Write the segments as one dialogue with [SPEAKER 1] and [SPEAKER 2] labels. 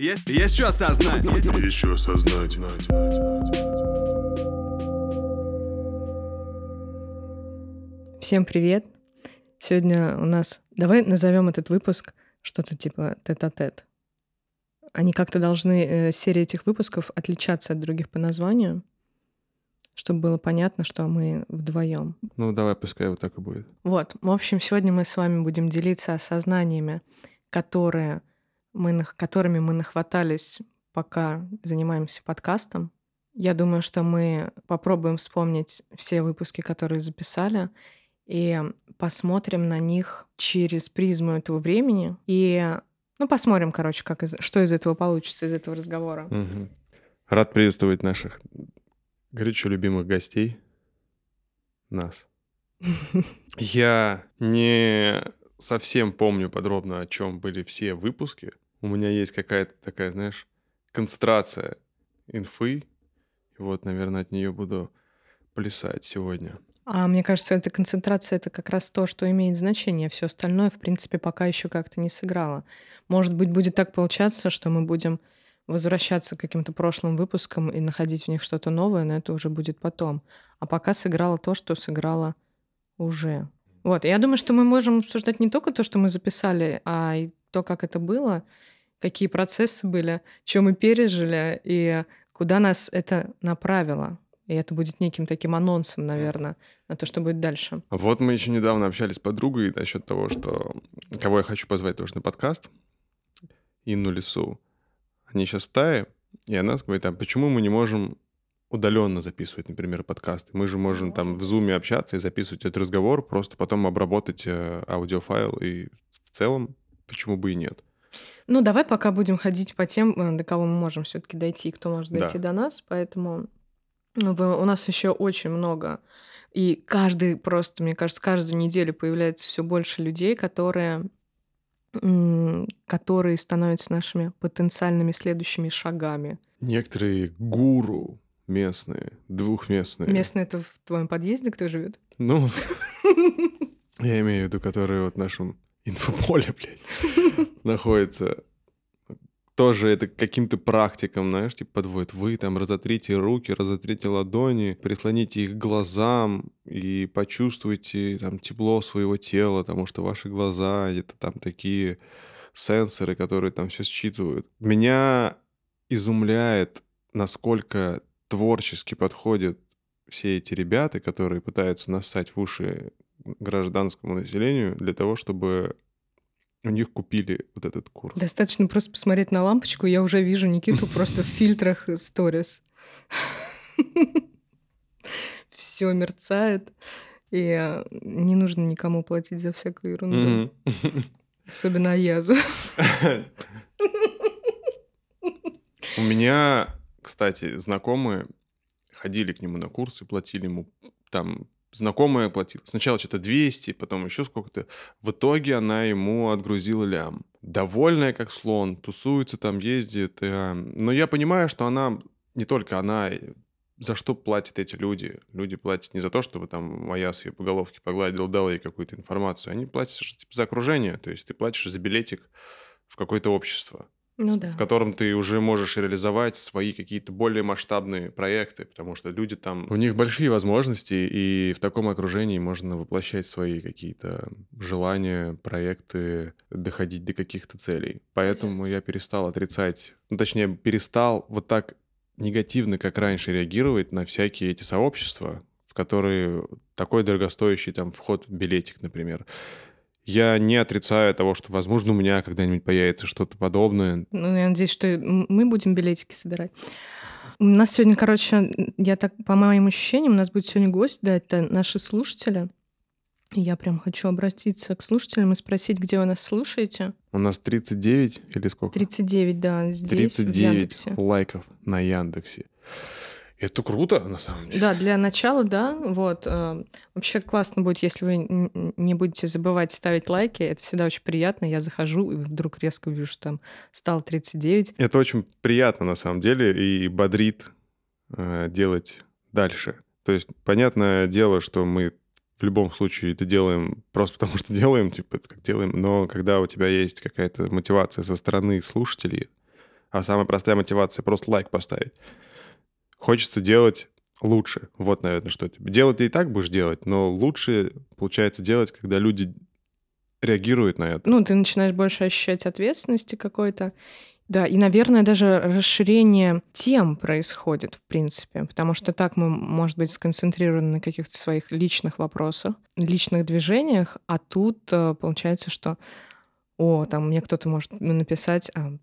[SPEAKER 1] Есть, есть что осознать.
[SPEAKER 2] Есть что осознать.
[SPEAKER 3] Всем привет! Сегодня у нас... Давай назовем этот выпуск что-то типа тет-а-тет. Они как-то должны, э, серия этих выпусков, отличаться от других по названию, чтобы было понятно, что мы вдвоем.
[SPEAKER 4] Ну, давай, пускай вот так и будет.
[SPEAKER 3] Вот. В общем, сегодня мы с вами будем делиться осознаниями, которые мы, которыми мы нахватались, пока занимаемся подкастом. Я думаю, что мы попробуем вспомнить все выпуски, которые записали, и посмотрим на них через призму этого времени. И, ну, посмотрим, короче, как из- что из этого получится, из этого разговора.
[SPEAKER 4] Мгм. Рад приветствовать наших горячо любимых гостей. Нас. Я не совсем помню подробно, о чем были все выпуски. У меня есть какая-то такая, знаешь, концентрация инфы. И вот, наверное, от нее буду плясать сегодня.
[SPEAKER 3] А мне кажется, эта концентрация это как раз то, что имеет значение. Все остальное, в принципе, пока еще как-то не сыграло. Может быть, будет так получаться, что мы будем возвращаться к каким-то прошлым выпускам и находить в них что-то новое, но это уже будет потом. А пока сыграло то, что сыграло уже. Вот, я думаю, что мы можем обсуждать не только то, что мы записали, а и то, как это было, какие процессы были, что мы пережили и куда нас это направило. И это будет неким таким анонсом, наверное, на то, что будет дальше.
[SPEAKER 4] Вот мы еще недавно общались с подругой насчет того, что кого я хочу позвать тоже на подкаст, Инну Лису. Они сейчас в Тае, и она говорит, а почему мы не можем удаленно записывать, например, подкасты? Мы же можем там в зуме общаться и записывать этот разговор, просто потом обработать э, аудиофайл, и в целом почему бы и нет?
[SPEAKER 3] Ну, давай пока будем ходить по тем, э, до кого мы можем все-таки дойти, и кто может
[SPEAKER 4] Да.
[SPEAKER 3] дойти до нас. Поэтому ну, у нас еще очень много. И каждый просто, мне кажется, каждую неделю появляется все больше людей, которые которые становятся нашими потенциальными следующими шагами.
[SPEAKER 4] Некоторые гуру местные, двухместные.
[SPEAKER 3] Местные это в твоем подъезде кто живет?
[SPEAKER 4] Ну, я имею в виду, которые вот в нашем инфополе, блядь, находится. Тоже это каким-то практикам, знаешь, типа подводит. Вы там разотрите руки, разотрите ладони, прислоните их к глазам и почувствуйте там тепло своего тела, потому что ваши глаза — это там такие сенсоры, которые там все считывают. Меня изумляет, насколько творчески подходят все эти ребята, которые пытаются нассать в уши гражданскому населению для того, чтобы у них купили вот этот курс.
[SPEAKER 3] Достаточно просто посмотреть на лампочку, я уже вижу Никиту просто в фильтрах сторис. Все мерцает, и э, не нужно никому платить за всякую ерунду. Особенно Аязу.
[SPEAKER 4] У меня, кстати, знакомые ходили к нему на курсы, платили ему там знакомая платила. Сначала что-то 200, потом еще сколько-то. В итоге она ему отгрузила лям. Довольная, как слон, тусуется там, ездит. э, Но я понимаю, что она, не только она, за что платят эти люди? Люди платят не за то, чтобы там моя с ее по головке погладил, дал ей какую-то информацию. Они платят типа, за окружение. То есть ты платишь за билетик в какое-то общество
[SPEAKER 3] Ну
[SPEAKER 4] с-
[SPEAKER 3] да.
[SPEAKER 4] в котором ты уже можешь реализовать свои какие-то более масштабные проекты, потому что люди там... У них большие возможности, и в таком окружении можно воплощать свои какие-то желания, проекты, доходить до каких-то целей. Поэтому я перестал отрицать, ну, точнее, перестал вот так негативно, как раньше, реагировать на всякие эти сообщества, в которые такой дорогостоящий там вход в билетик, например. Я не отрицаю того, что, возможно, у меня когда-нибудь появится что-то подобное.
[SPEAKER 3] Ну, я надеюсь, что мы будем билетики собирать. У нас сегодня, короче, я так, по моим ощущениям, у нас будет сегодня гость, да, это наши слушатели. И Я прям хочу обратиться к слушателям и спросить, где вы нас слушаете.
[SPEAKER 4] У нас 39 или сколько?
[SPEAKER 3] 39, да, здесь, в
[SPEAKER 4] 39
[SPEAKER 3] Яндексе.
[SPEAKER 4] лайков на Яндексе. Это круто, на самом деле.
[SPEAKER 3] Да, для начала, да. Вот. э, Вообще классно будет, если вы не будете забывать ставить лайки. Это всегда очень приятно. Я захожу и вдруг резко вижу, что там стало 39.
[SPEAKER 4] Это очень приятно, на самом деле, и бодрит э, делать дальше. То есть, понятное дело, что мы в любом случае это делаем просто потому, что делаем, типа, это как делаем, но когда у тебя есть какая-то мотивация со стороны слушателей, А самая простая мотивация — просто лайк поставить. Хочется делать лучше. Вот, наверное, что это. Делать ты и так будешь делать, но лучше получается делать, когда люди реагируют на это.
[SPEAKER 3] Ну, ты начинаешь больше ощущать ответственности какой-то. Да, и, наверное, даже расширение тем происходит, в принципе, потому что так мы, может быть, сконцентрированы на каких-то своих личных вопросах, личных движениях, а тут э, получается, что, о, там мне кто-то может написать, а,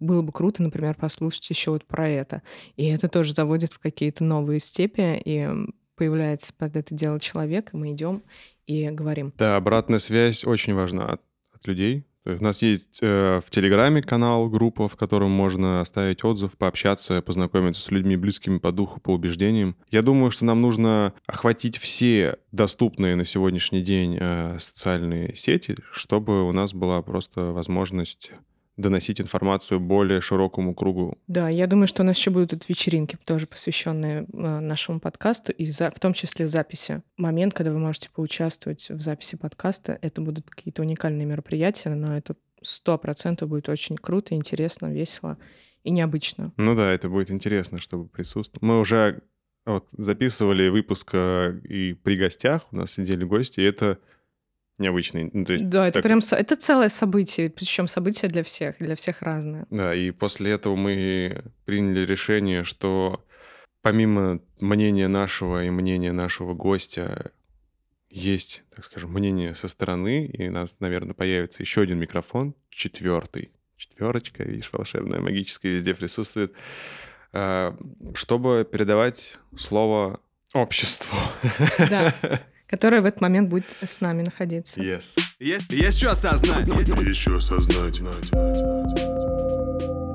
[SPEAKER 3] было бы круто, например, послушать еще вот про это. И это тоже заводит в какие-то новые степи, и появляется под это дело человек, и мы идем и говорим.
[SPEAKER 4] Да, обратная связь очень важна от, от людей. У нас есть э, в Телеграме канал, группа, в котором можно оставить отзыв, пообщаться, познакомиться с людьми близкими по духу, по убеждениям. Я думаю, что нам нужно охватить все доступные на сегодняшний день э, социальные сети, чтобы у нас была просто возможность доносить информацию более широкому кругу.
[SPEAKER 3] Да, я думаю, что у нас еще будут тут вечеринки, тоже посвященные э, нашему подкасту, и за, в том числе записи. Момент, когда вы можете поучаствовать в записи подкаста, это будут какие-то уникальные мероприятия, но это сто процентов будет очень круто, интересно, весело и необычно.
[SPEAKER 4] Ну да, это будет интересно, чтобы присутствовать. Мы уже вот, записывали выпуск э, и при гостях, у нас сидели гости, и это необычный. Ну,
[SPEAKER 3] то есть, да, это так... прям это целое событие, причем событие для всех, для всех разное.
[SPEAKER 4] Да, и после этого мы приняли решение, что помимо мнения нашего и мнения нашего гостя есть, так скажем, мнение со стороны, и у нас, наверное, появится еще один микрофон, четвертый, четверочка, видишь, волшебная, магическая везде присутствует, а, чтобы передавать слово обществу.
[SPEAKER 3] Да. которая в этот момент будет с нами находиться.
[SPEAKER 4] Yes.
[SPEAKER 1] Есть, есть что осознать.
[SPEAKER 2] Есть что осознать.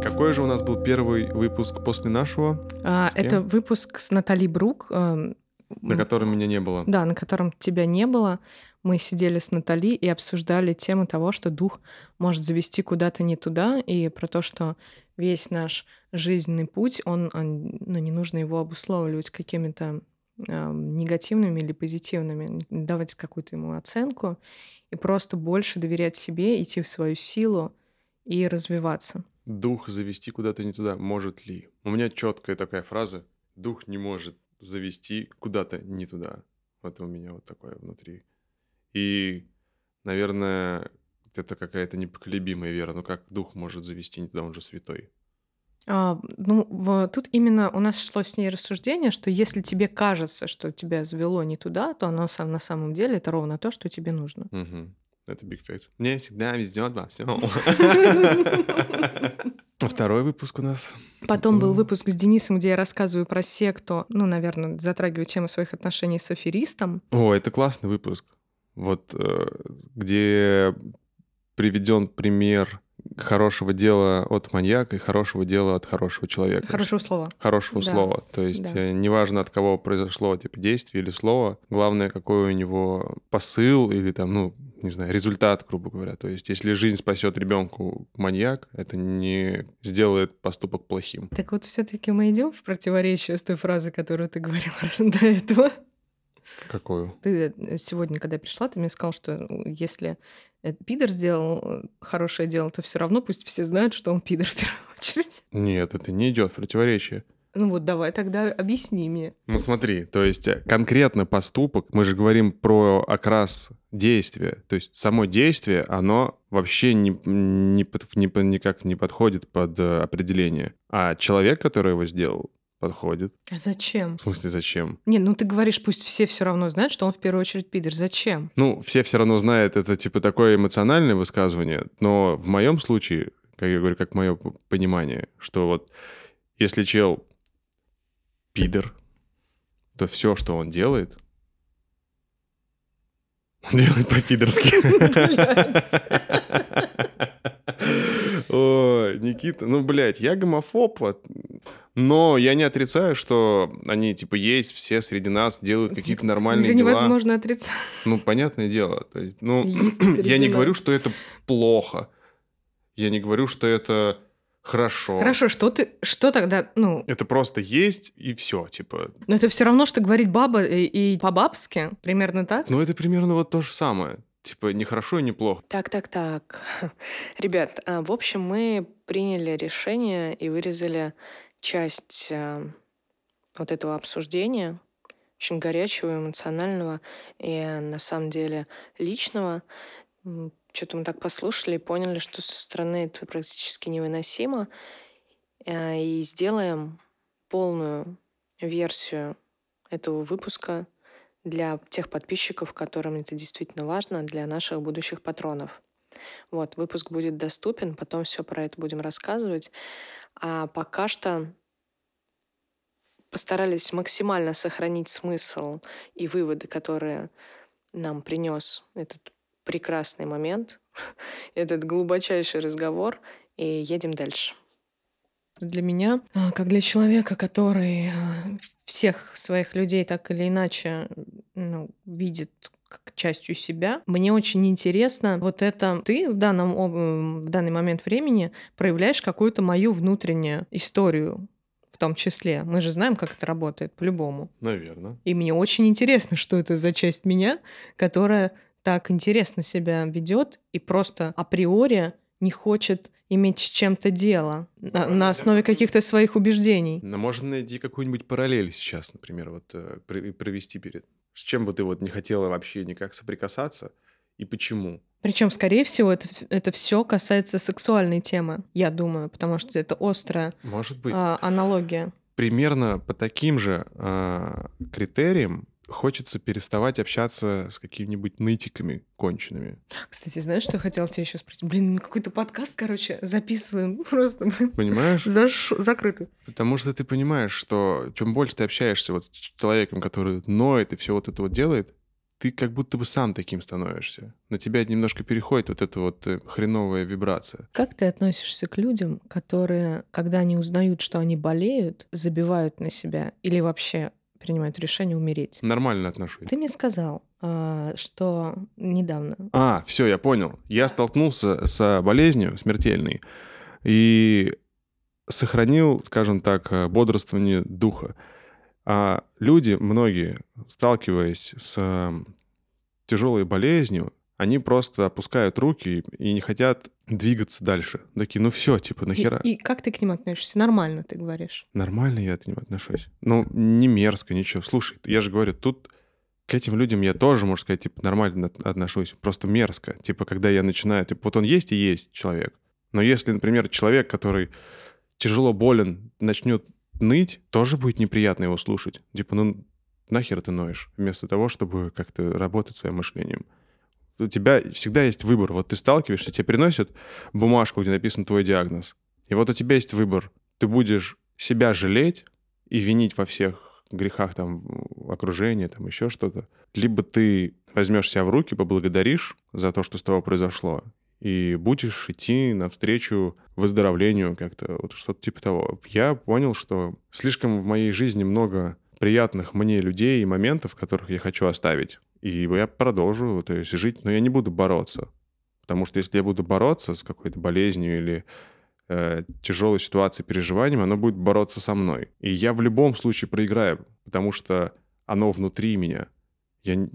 [SPEAKER 4] Какой же у нас был первый выпуск после нашего?
[SPEAKER 3] А, это выпуск с Натали Брук. Э,
[SPEAKER 4] на котором меня не было.
[SPEAKER 3] Да, на котором тебя не было. Мы сидели с Натали и обсуждали тему того, что дух может завести куда-то не туда, и про то, что весь наш жизненный путь, он, он ну, не нужно его обусловливать какими-то негативными или позитивными, давать какую-то ему оценку и просто больше доверять себе, идти в свою силу и развиваться.
[SPEAKER 4] Дух завести куда-то не туда может ли? У меня четкая такая фраза: дух не может завести куда-то не туда. Вот у меня вот такое внутри. И, наверное, это какая-то непоколебимая вера. Но как дух может завести не туда, он же святой.
[SPEAKER 3] А, ну, в, тут именно у нас шло с ней рассуждение, что если тебе кажется, что тебя завело не туда, то оно сам, на самом деле это ровно то, что тебе нужно.
[SPEAKER 4] Угу. Это big fact. Мне всегда везет во всем. Второй выпуск у нас.
[SPEAKER 3] Потом был выпуск с Денисом, где я рассказываю про секту, ну, наверное, затрагиваю тему своих отношений с аферистом.
[SPEAKER 4] О, это классный выпуск. Вот э, где приведен пример хорошего дела от маньяка и хорошего дела от хорошего человека.
[SPEAKER 3] Хорошего слова.
[SPEAKER 4] Хорошего да. слова. То есть да. Э, неважно, от кого произошло типа действие или слово, главное, какой у него посыл или там, ну, не знаю, результат, грубо говоря. То есть если жизнь спасет ребенку маньяк, это не сделает поступок плохим.
[SPEAKER 3] Так вот все-таки мы идем в противоречие с той фразой, которую ты говорил раз до этого.
[SPEAKER 4] Какую?
[SPEAKER 3] Ты э, сегодня, когда пришла, ты мне сказал, что если пидор сделал э, хорошее дело, то все равно пусть все знают, что он пидор в первую очередь.
[SPEAKER 4] Нет, это не идет в противоречие.
[SPEAKER 3] Ну вот давай тогда объясни мне.
[SPEAKER 4] Ну смотри, то есть э, конкретно поступок, мы же говорим про окрас действия, то есть само действие, оно вообще не, не, не, никак не подходит под определение. А человек, который его сделал, подходит.
[SPEAKER 3] А зачем?
[SPEAKER 4] В смысле, зачем?
[SPEAKER 3] Не, ну ты говоришь, пусть все все равно знают, что он в первую очередь пидор. Зачем?
[SPEAKER 4] Ну, все все равно знают, это типа такое эмоциональное высказывание, но в моем случае, как я говорю, как мое понимание, что вот если чел пидор, то все, что он делает, он делает по-пидорски. Ой, Никита, ну, блядь, я гомофоб, но я не отрицаю, что они, типа, есть, все среди нас делают какие-то нормальные
[SPEAKER 3] это дела. невозможно отрицать.
[SPEAKER 4] Ну, понятное дело. То есть, ну, я не говорю, что это плохо. Я не говорю, что это хорошо.
[SPEAKER 3] Хорошо, что ты, что тогда, ну...
[SPEAKER 4] Это просто есть и все, типа.
[SPEAKER 3] Но это все равно, что говорить баба и, и по-бабски, примерно так?
[SPEAKER 4] Ну, это примерно вот то же самое. типа не хорошо и не плохо.
[SPEAKER 3] Так, так, так. Ребят, а, в общем, мы приняли решение и вырезали часть а, вот этого обсуждения, очень горячего, эмоционального и на самом деле личного. Что-то мы так послушали и поняли, что со стороны это практически невыносимо. А, и сделаем полную версию этого выпуска для тех подписчиков, которым это действительно важно, для наших будущих патронов. Вот, выпуск будет доступен, потом все про это будем рассказывать. А пока что постарались максимально сохранить смысл и выводы, которые нам принес этот прекрасный момент, этот глубочайший разговор, и едем дальше. Для меня, а, как для человека, который а, всех своих людей так или иначе ну, видит как частью себя. Мне очень интересно вот это ты в данном в данный момент времени проявляешь какую-то мою внутреннюю историю в том числе. Мы же знаем, как это работает по-любому.
[SPEAKER 4] Наверное.
[SPEAKER 3] И мне очень интересно, что это за часть меня, которая так интересно себя ведет и просто априори не хочет иметь с чем-то дело на, на основе каких-то своих убеждений.
[SPEAKER 4] Но можно найти какую-нибудь параллель сейчас, например, вот э, провести перед. С чем бы ты вот не хотела вообще никак соприкасаться и почему?
[SPEAKER 3] Причем, скорее всего, это, это все касается сексуальной темы, я думаю, потому что это острая
[SPEAKER 4] Может быть.
[SPEAKER 3] А, аналогия.
[SPEAKER 4] Примерно по таким же а, критериям хочется переставать общаться с какими-нибудь нытиками конченными.
[SPEAKER 3] Кстати, знаешь, что я хотела тебе еще спросить? Блин, какой-то подкаст, короче, записываем просто.
[SPEAKER 4] Понимаешь?
[SPEAKER 3] Заш... Закрытый.
[SPEAKER 4] Потому что ты понимаешь, что чем больше ты общаешься вот с человеком, который ноет и все вот это вот делает, ты как будто бы сам таким становишься. На тебя немножко переходит вот эта вот э, хреновая вибрация.
[SPEAKER 3] Как ты относишься к людям, которые, когда они узнают, что они болеют, забивают на себя или вообще принимают решение умереть.
[SPEAKER 4] Нормально отношусь.
[SPEAKER 3] Ты мне сказал, а, что недавно.
[SPEAKER 4] А, все, я понял. Я столкнулся с болезнью смертельной и сохранил, скажем так, э, бодрствование духа. А люди, многие, сталкиваясь с тяжелой болезнью, они просто опускают руки и не хотят двигаться дальше. Такие, ну все, типа, нахера.
[SPEAKER 3] И, и как ты к ним относишься? Нормально, ты говоришь?
[SPEAKER 4] Нормально я к ним отношусь. Ну, не мерзко, ничего. Слушай, я же говорю, тут к этим людям я тоже, можно сказать, типа, нормально отношусь. Просто мерзко. Типа, когда я начинаю, типа, вот он есть и есть человек. Но если, например, человек, который тяжело болен, начнет ныть, тоже будет неприятно его слушать. Типа, ну, нахер ты ноешь? Вместо того, чтобы как-то работать своим мышлением у тебя всегда есть выбор. Вот ты сталкиваешься, тебе приносят бумажку, где написан твой диагноз. И вот у тебя есть выбор. Ты будешь себя жалеть и винить во всех грехах там окружения, там еще что-то. Либо ты возьмешь себя в руки, поблагодаришь за то, что с тобой произошло, и будешь идти навстречу выздоровлению как-то, вот что-то типа того. Я понял, что слишком в моей жизни много приятных мне людей и моментов, которых я хочу оставить. И я продолжу, то есть жить, но я не буду бороться. Потому что если я буду бороться с какой-то болезнью или э, тяжелой ситуацией, переживанием, оно будет бороться со мной. И я в любом случае проиграю, потому что оно внутри меня. Я,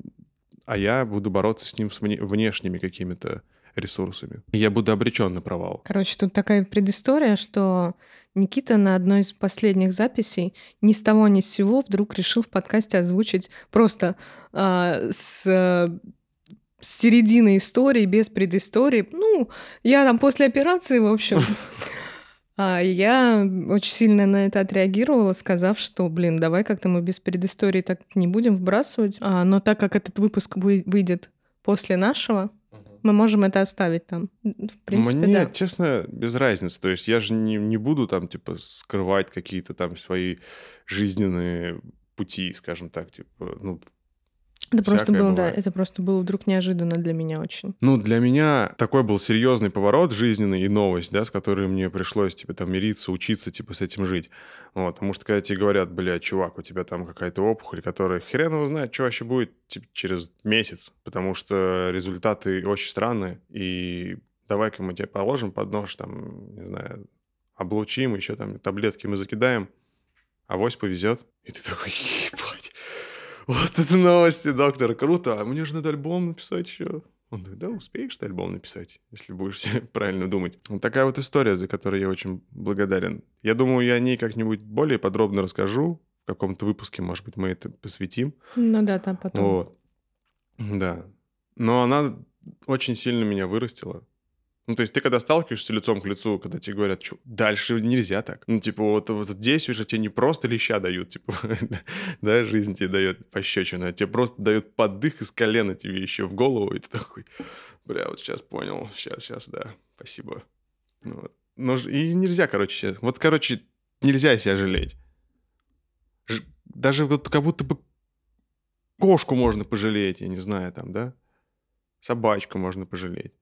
[SPEAKER 4] а я буду бороться с ним с вне, внешними какими-то ресурсами. И я буду обречен на провал.
[SPEAKER 3] Короче, тут такая предыстория, что Никита на одной из последних записей ни с того ни с сего вдруг решил в подкасте озвучить просто э, с с середины истории, без предыстории. Ну, я там после операции, в общем. А я очень сильно на это отреагировала, сказав, что, блин, давай как-то мы без предыстории так не будем вбрасывать. А, но так как этот выпуск выйдет после нашего, мы можем это оставить там. В принципе,
[SPEAKER 4] Мне,
[SPEAKER 3] да.
[SPEAKER 4] честно, без разницы. То есть я же не, не буду там, типа, скрывать какие-то там свои жизненные пути, скажем так, типа, ну,
[SPEAKER 3] это просто было, бывает. да, это просто было вдруг неожиданно для меня очень.
[SPEAKER 4] Ну, для меня такой был серьезный поворот жизненный и новость, да, с которой мне пришлось, типа, там, мириться, учиться, типа, с этим жить. Вот, потому что когда тебе говорят, бля, чувак, у тебя там какая-то опухоль, которая хрен его знает, что вообще будет типа, через месяц, потому что результаты очень странные, и давай-ка мы тебе положим под нож, там, не знаю, облучим, еще там таблетки мы закидаем, а вось повезет. И ты такой, ебать, вот это новости, доктор, круто. А мне же надо альбом написать еще. Он говорит, да, успеешь ты альбом написать, если будешь правильно думать. Вот такая вот история, за которую я очень благодарен. Я думаю, я о ней как-нибудь более подробно расскажу. В каком-то выпуске, может быть, мы это посвятим.
[SPEAKER 3] Ну да, там потом.
[SPEAKER 4] Вот. Да. Но она очень сильно меня вырастила. Ну, то есть ты когда сталкиваешься лицом к лицу, когда тебе говорят, что дальше нельзя так. Ну, типа, вот, вот здесь уже тебе не просто леща дают, типа, да, жизнь тебе дает пощечину, а тебе просто дают поддых из колена тебе еще в голову, и ты такой, бля, вот сейчас понял, сейчас, сейчас, да, спасибо. Ну, вот. Но и нельзя, короче, сейчас. Вот, короче, нельзя себя жалеть. Ж... Даже вот как будто бы кошку можно пожалеть, я не знаю, там, да? Собачку можно пожалеть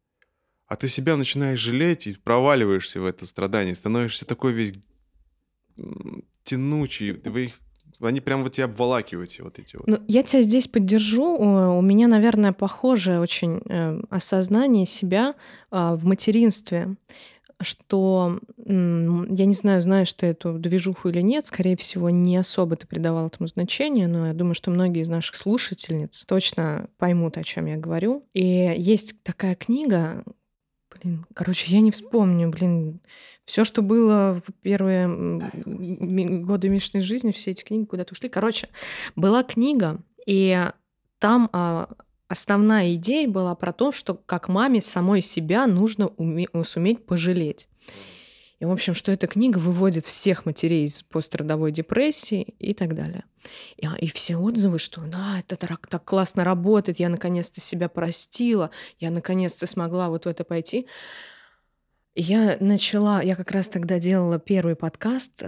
[SPEAKER 4] а ты себя начинаешь жалеть и проваливаешься в это страдание, становишься такой весь тянучий, вы их они прям вот тебя обволакивают, вот эти вот.
[SPEAKER 3] Ну, я тебя здесь поддержу. У меня, наверное, похожее очень э, осознание себя э, в материнстве, что я не знаю, знаешь ты эту движуху или нет, скорее всего, не особо ты придавал этому значения, но я думаю, что многие из наших слушательниц точно поймут, о чем я говорю. И есть такая книга, Блин, короче, я не вспомню, блин, все, что было в первые годы Мишиной жизни, все эти книги куда-то ушли. Короче, была книга, и там а, основная идея была про то, что как маме самой себя нужно уме- суметь пожалеть. И, в общем, что эта книга выводит всех матерей из пострадовой депрессии и так далее. И, и все отзывы, что да, это так, так классно работает, я наконец-то себя простила, я наконец-то смогла вот в это пойти. Я начала, я как раз тогда делала первый подкаст,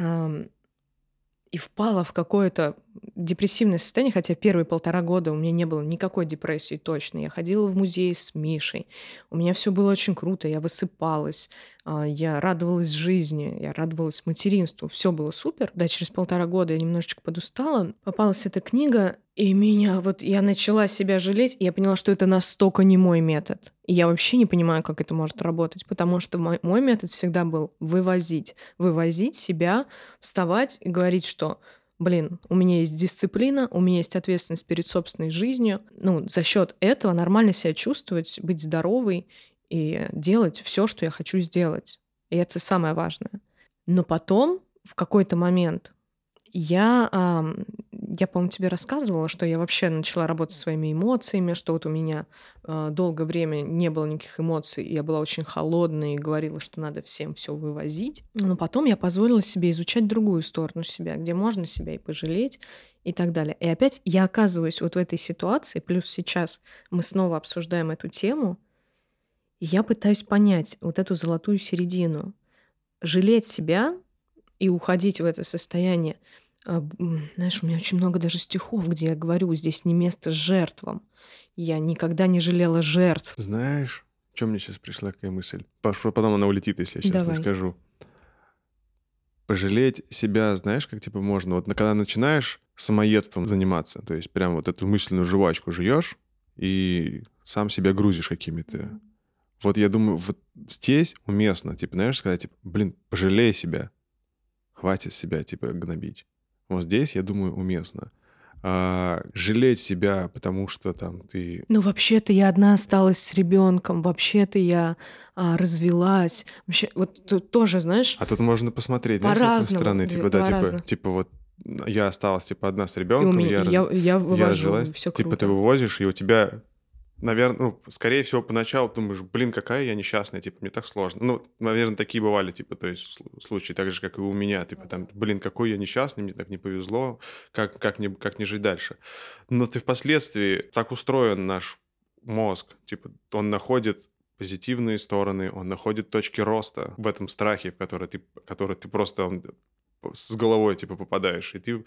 [SPEAKER 3] и впала в какое-то депрессивное состояние, хотя первые полтора года у меня не было никакой депрессии точно. Я ходила в музей с Мишей, у меня все было очень круто, я высыпалась, а, я радовалась жизни, я радовалась материнству, все было супер. Да, через полтора года я немножечко подустала, попалась эта книга, и меня вот, я начала себя жалеть, и я поняла, что это настолько не мой метод. И я вообще не понимаю, как это может работать, потому что мой, мой метод всегда был вывозить. Вывозить себя, вставать и говорить, что блин, у меня есть дисциплина, у меня есть ответственность перед собственной жизнью. Ну, за счет этого нормально себя чувствовать, быть здоровой и делать все, что я хочу сделать. И это самое важное. Но потом, в какой-то момент, я, я, по-моему, тебе рассказывала, что я вообще начала работать своими эмоциями, что вот у меня э, долгое время не было никаких эмоций, и я была очень холодной и говорила, что надо всем все вывозить. Но потом я позволила себе изучать другую сторону себя, где можно себя и пожалеть, и так далее. И опять я оказываюсь вот в этой ситуации, плюс сейчас мы снова обсуждаем эту тему, и я пытаюсь понять вот эту золотую середину. Жалеть себя и уходить в это состояние — знаешь, у меня очень много даже стихов, где я говорю, здесь не место жертвам. Я никогда не жалела жертв.
[SPEAKER 4] Знаешь, чем мне сейчас пришла какая мысль? Потом она улетит, если я сейчас Давай. не скажу. Пожалеть себя, знаешь, как типа можно? Вот когда начинаешь самоедством заниматься, то есть прям вот эту мысленную жвачку жуешь и сам себя грузишь какими-то. Вот я думаю, вот здесь уместно, типа, знаешь, сказать, типа, блин, пожалей себя, хватит себя, типа, гнобить. Вот здесь, я думаю, уместно. А, жалеть себя, потому что там ты...
[SPEAKER 3] Ну, вообще-то я одна осталась с ребенком, вообще-то я а, развелась. Вообще, вот тут тоже, знаешь...
[SPEAKER 4] А тут можно посмотреть, знаешь, с стороны, типа, да, типа, типа вот я осталась, типа, одна с ребенком, я, я, я, я, я разжилась, все типа, круто. ты вывозишь, и у тебя наверное, ну, скорее всего, поначалу думаешь, блин, какая я несчастная, типа, мне так сложно. Ну, наверное, такие бывали, типа, то есть случаи, так же, как и у меня, типа, там, блин, какой я несчастный, мне так не повезло, как, как, не, как не жить дальше. Но ты впоследствии, так устроен наш мозг, типа, он находит позитивные стороны, он находит точки роста в этом страхе, в который ты, который ты просто он, с головой, типа, попадаешь, и ты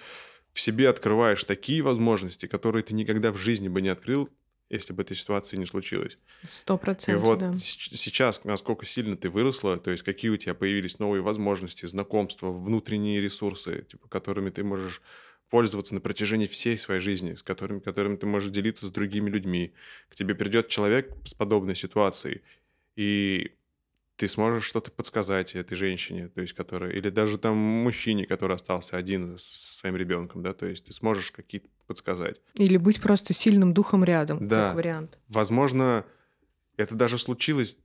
[SPEAKER 4] в себе открываешь такие возможности, которые ты никогда в жизни бы не открыл, если бы этой ситуации не случилось.
[SPEAKER 3] Сто процентов, И
[SPEAKER 4] вот
[SPEAKER 3] да.
[SPEAKER 4] сейчас, насколько сильно ты выросла, то есть какие у тебя появились новые возможности, знакомства, внутренние ресурсы, типа, которыми ты можешь пользоваться на протяжении всей своей жизни, с которыми, которыми ты можешь делиться с другими людьми. К тебе придет человек с подобной ситуацией, и ты сможешь что-то подсказать этой женщине, то есть которая, или даже там мужчине, который остался один со своим ребенком, да, то есть ты сможешь какие-то подсказать.
[SPEAKER 3] Или быть просто сильным духом рядом, да. как вариант.
[SPEAKER 4] Возможно, это даже случилось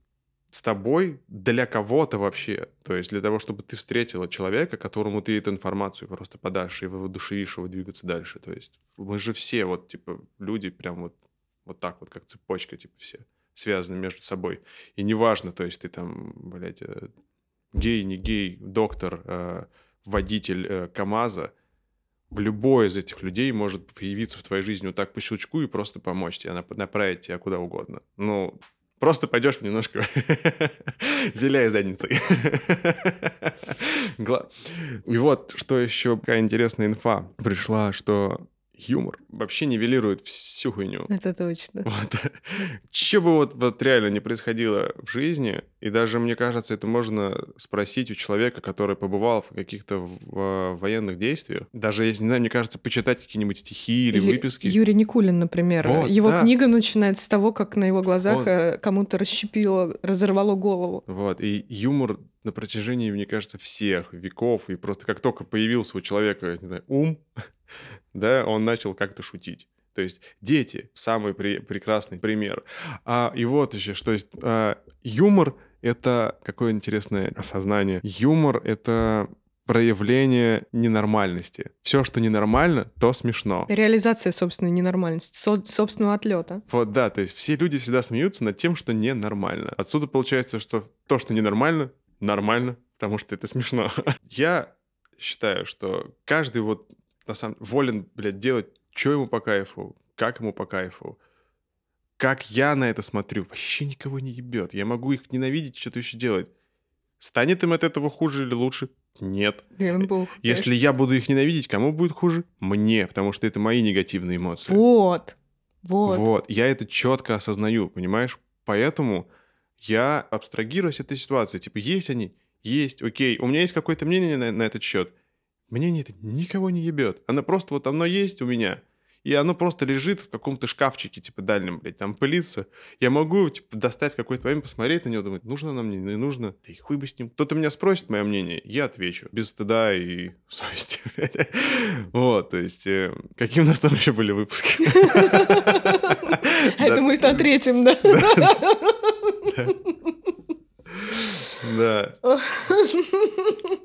[SPEAKER 4] с тобой для кого-то вообще. То есть для того, чтобы ты встретила человека, которому ты эту информацию просто подашь и воодушевишь его двигаться дальше. То есть мы же все вот, типа, люди прям вот, вот так вот, как цепочка, типа, все связаны между собой. И неважно, то есть ты там, блядь, э, гей, не гей, доктор, э, водитель э, КАМАЗа, в любой из этих людей может появиться в твоей жизни вот так по щелчку и просто помочь тебе, направить тебя куда угодно. Ну, Просто пойдешь немножко виляя задницей. И вот, что еще какая интересная инфа пришла, что юмор вообще нивелирует всю хуйню.
[SPEAKER 3] Это точно.
[SPEAKER 4] Вот. Че бы вот, вот реально не происходило в жизни, и даже, мне кажется, это можно спросить у человека, который побывал в каких-то военных действиях. Даже, не знаю, мне кажется, почитать какие-нибудь стихи или, или выписки.
[SPEAKER 3] Юрий Никулин, например. Вот, его да. книга начинается с того, как на его глазах вот. Э, кому-то расщепило, разорвало голову.
[SPEAKER 4] Вот, и юмор на протяжении, мне кажется, всех веков, и просто как только появился у человека, не знаю, ум, да, он начал как-то шутить. То есть дети — самый при, прекрасный пример. А, и вот еще, что есть а, юмор — это какое интересное осознание. Юмор — это проявление ненормальности. Все, что ненормально, то смешно.
[SPEAKER 3] Реализация собственной ненормальности, со- собственного отлета.
[SPEAKER 4] Вот да, то есть все люди всегда смеются над тем, что ненормально. Отсюда получается, что то, что ненормально, нормально, потому что это смешно. Я считаю, что каждый вот на самом волен, блядь, делать, что ему по кайфу, как ему по кайфу. Как я на это смотрю, вообще никого не ебет. Я могу их ненавидеть, что-то еще делать. Станет им от этого хуже или лучше? Нет.
[SPEAKER 3] Бог,
[SPEAKER 4] Если я буду их ненавидеть, кому будет хуже? Мне, потому что это мои негативные эмоции.
[SPEAKER 3] Вот. Вот.
[SPEAKER 4] Вот. Я это четко осознаю, понимаешь? Поэтому я абстрагируюсь от этой ситуации. Типа, есть они? Есть, окей. У меня есть какое-то мнение на, на этот счет. Мнение это никого не ебет. Оно просто вот оно есть у меня. И оно просто лежит в каком-то шкафчике, типа, дальнем, блядь, там пылится. Я могу, типа, достать в какой-то момент, посмотреть на него, думать, нужно нам, не, не нужно. Да и хуй бы с ним. Кто-то меня спросит мое мнение, я отвечу. Без стыда и совести. Вот, то есть, э, какие у нас там еще были выпуски?
[SPEAKER 3] Это мы на третьем, да?
[SPEAKER 4] Да.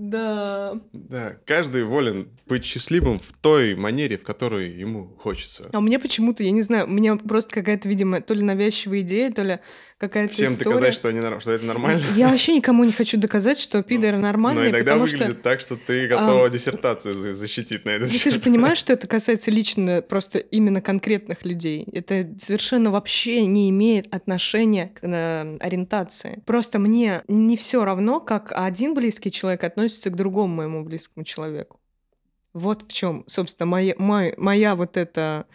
[SPEAKER 3] Да.
[SPEAKER 4] Да, каждый волен быть счастливым в той манере, в которой ему хочется.
[SPEAKER 3] А мне почему-то, я не знаю, у меня просто какая-то, видимо, то ли навязчивая идея, то ли какая-то
[SPEAKER 4] Всем
[SPEAKER 3] история.
[SPEAKER 4] доказать, что, они, что это нормально?
[SPEAKER 3] Я вообще никому не хочу доказать, что пидоры нормальные,
[SPEAKER 4] Но иногда
[SPEAKER 3] выглядит
[SPEAKER 4] что... так, что ты готова а... диссертацию защитить на этот счет.
[SPEAKER 3] Ты же понимаешь, что это касается лично просто именно конкретных людей. Это совершенно вообще не имеет отношения к э, ориентации. Просто мне не все равно, как один близкий человек относится к другому моему близкому человеку. Вот в чем, собственно, моя, моя, моя вот это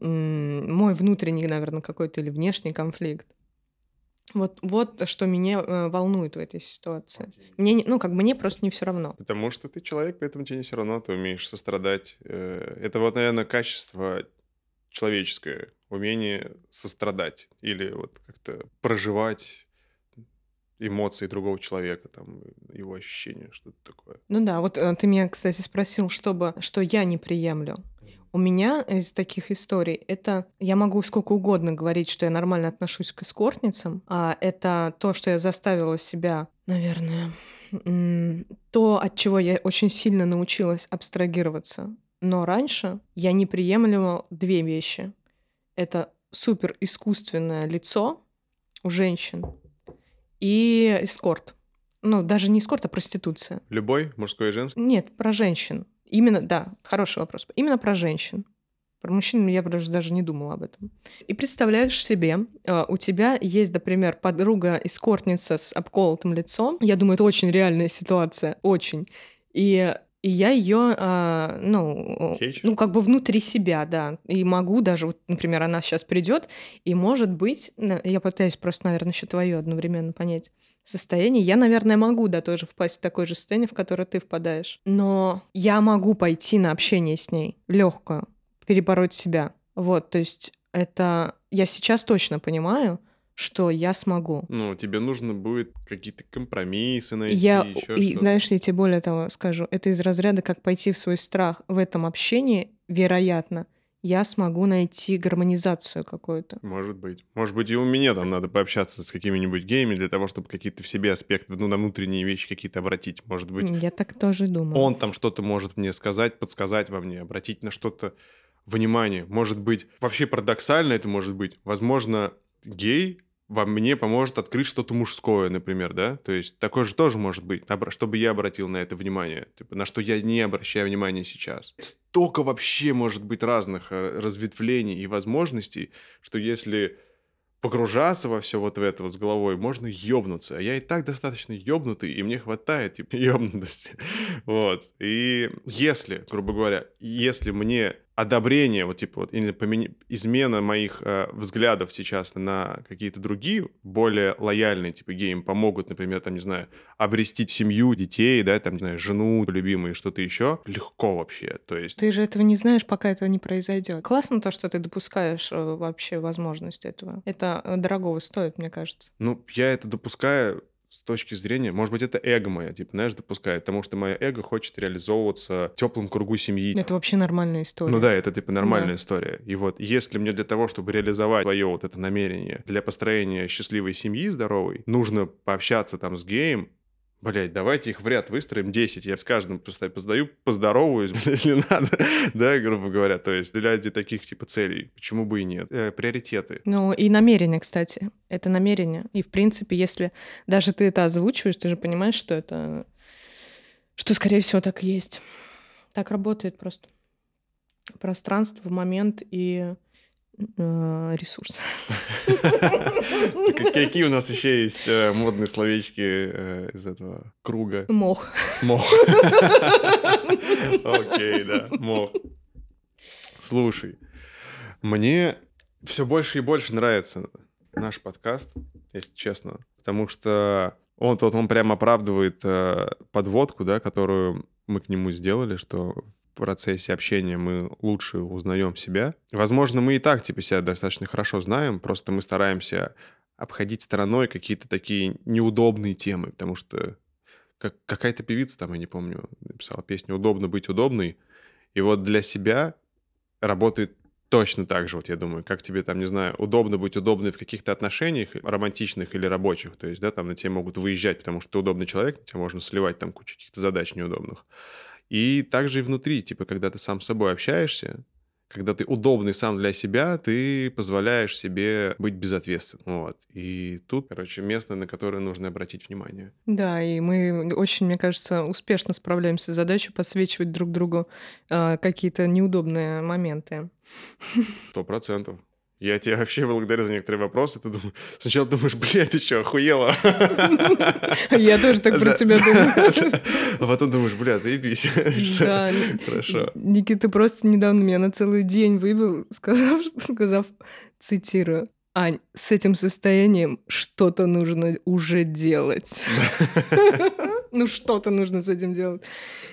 [SPEAKER 3] мой внутренний, наверное, какой-то или внешний конфликт. Вот, вот что меня э, волнует в этой ситуации. Okay. Мне, ну, как мне просто не все равно.
[SPEAKER 4] Потому что ты человек, поэтому тебе не все равно, ты умеешь сострадать. Э, это вот, наверное, качество человеческое, умение сострадать или вот как-то проживать эмоции другого человека, там, его ощущения, что-то такое.
[SPEAKER 3] Ну да, вот э, ты меня, кстати, спросил, чтобы, что я не приемлю. У меня из таких историй это я могу сколько угодно говорить, что я нормально отношусь к эскортницам, а это то, что я заставила себя, наверное, то, от чего я очень сильно научилась абстрагироваться. Но раньше я не приемлила две вещи. Это супер искусственное лицо у женщин и эскорт. Ну, даже не эскорт, а проституция.
[SPEAKER 4] Любой, мужской и женский?
[SPEAKER 3] Нет, про женщин. Именно, да, хороший вопрос. Именно про женщин. Про мужчин я даже не думала об этом. И представляешь себе, э, у тебя есть, например, подруга-эскортница с обколотым лицом. Я думаю, это очень реальная ситуация, очень. И и я ее, а, ну,
[SPEAKER 4] Хейчишь?
[SPEAKER 3] ну, как бы внутри себя, да. И могу даже, вот, например, она сейчас придет, и может быть, я пытаюсь просто, наверное, еще твое одновременно понять состояние. Я, наверное, могу, да, тоже впасть в такое же состояние, в которое ты впадаешь. Но я могу пойти на общение с ней, легкое, перебороть себя. Вот, то есть это я сейчас точно понимаю, что я смогу.
[SPEAKER 4] Ну, тебе нужно будет какие-то компромиссы найти,
[SPEAKER 3] я,
[SPEAKER 4] еще
[SPEAKER 3] и, знаешь, я тебе более того скажу, это из разряда, как пойти в свой страх в этом общении, вероятно, я смогу найти гармонизацию какую-то.
[SPEAKER 4] Может быть. Может быть, и у меня там надо пообщаться с какими-нибудь геями для того, чтобы какие-то в себе аспекты, ну, на внутренние вещи какие-то обратить. Может быть,
[SPEAKER 3] Я так тоже думаю.
[SPEAKER 4] он там что-то может мне сказать, подсказать во мне, обратить на что-то внимание. Может быть, вообще парадоксально это может быть. Возможно, гей во мне поможет открыть что-то мужское, например, да? То есть такое же тоже может быть, чтобы я обратил на это внимание, типа, на что я не обращаю внимания сейчас. Столько вообще может быть разных э, разветвлений и возможностей, что если погружаться во все вот в это вот с головой, можно ёбнуться. А я и так достаточно ёбнутый, и мне хватает, типа, ёбнутости. Вот. И если, грубо говоря, если мне одобрение, вот типа вот, или измена моих э, взглядов сейчас на какие-то другие, более лояльные, типа геям, помогут, например, там, не знаю, обрести семью, детей, да, там, не знаю, жену любимую, что-то еще, легко вообще. То есть
[SPEAKER 3] Ты же этого не знаешь, пока этого не произойдет. Классно то, что ты допускаешь э, вообще возможность этого. Это э, дорогого стоит, мне кажется.
[SPEAKER 4] Ну, я это допускаю с точки зрения, может быть, это эго мое, типа, знаешь, допускает, потому что мое эго хочет реализовываться в теплом кругу семьи.
[SPEAKER 3] Это вообще нормальная история.
[SPEAKER 4] Ну да, это типа нормальная
[SPEAKER 3] Да.
[SPEAKER 4] история. И вот если мне для того, чтобы реализовать свое вот это намерение для построения счастливой семьи здоровой, нужно пообщаться там с геем, Блять, давайте их в ряд выстроим 10. Я с каждым поздаю, поздороваюсь, если надо, да, грубо говоря. То есть для таких типа целей, почему бы и нет? Э, приоритеты.
[SPEAKER 3] Ну и намерение, кстати. Это намерение. И, в принципе, если даже ты это озвучиваешь, ты же понимаешь, что это... Что, скорее всего, так и есть. Так работает просто. Пространство, момент и ресурс.
[SPEAKER 4] К- Какие у нас еще есть э, модные словечки э, из этого круга?
[SPEAKER 3] Мох.
[SPEAKER 4] Мох. Окей, да, мох. Слушай, мне все больше и больше нравится наш подкаст, если честно, потому что он вот он прям оправдывает э, подводку, да, которую мы к нему сделали, что процессе общения мы лучше узнаем себя. Возможно, мы и так типа себя достаточно хорошо знаем, просто мы стараемся обходить стороной какие-то такие неудобные темы, потому что как, какая-то певица там, я не помню, написала песню «Удобно быть удобной», и вот для себя работает точно так же, вот я думаю, как тебе там, не знаю, удобно быть удобной в каких-то отношениях, романтичных или рабочих, то есть, да, там на тебя могут выезжать, потому что ты удобный человек, на тебя можно сливать там кучу каких-то задач неудобных. И также и внутри, типа, когда ты сам с собой общаешься, когда ты удобный сам для себя, ты позволяешь себе быть безответственным. Вот. И тут, короче, место, на которое нужно обратить внимание.
[SPEAKER 3] Да, и мы очень, мне кажется, успешно справляемся с задачей подсвечивать друг другу э, какие-то неудобные моменты.
[SPEAKER 4] Сто процентов. Я тебе вообще благодарю за некоторые вопросы. Ты думаешь, сначала думаешь, блядь, ты что, охуела?
[SPEAKER 3] Я тоже так про тебя думаю.
[SPEAKER 4] А потом думаешь, бля, заебись.
[SPEAKER 3] Да,
[SPEAKER 4] Хорошо.
[SPEAKER 3] Никита просто недавно меня на целый день выбил, сказав, цитирую, Ань, с этим состоянием что-то нужно уже делать. Ну, что-то нужно с этим делать.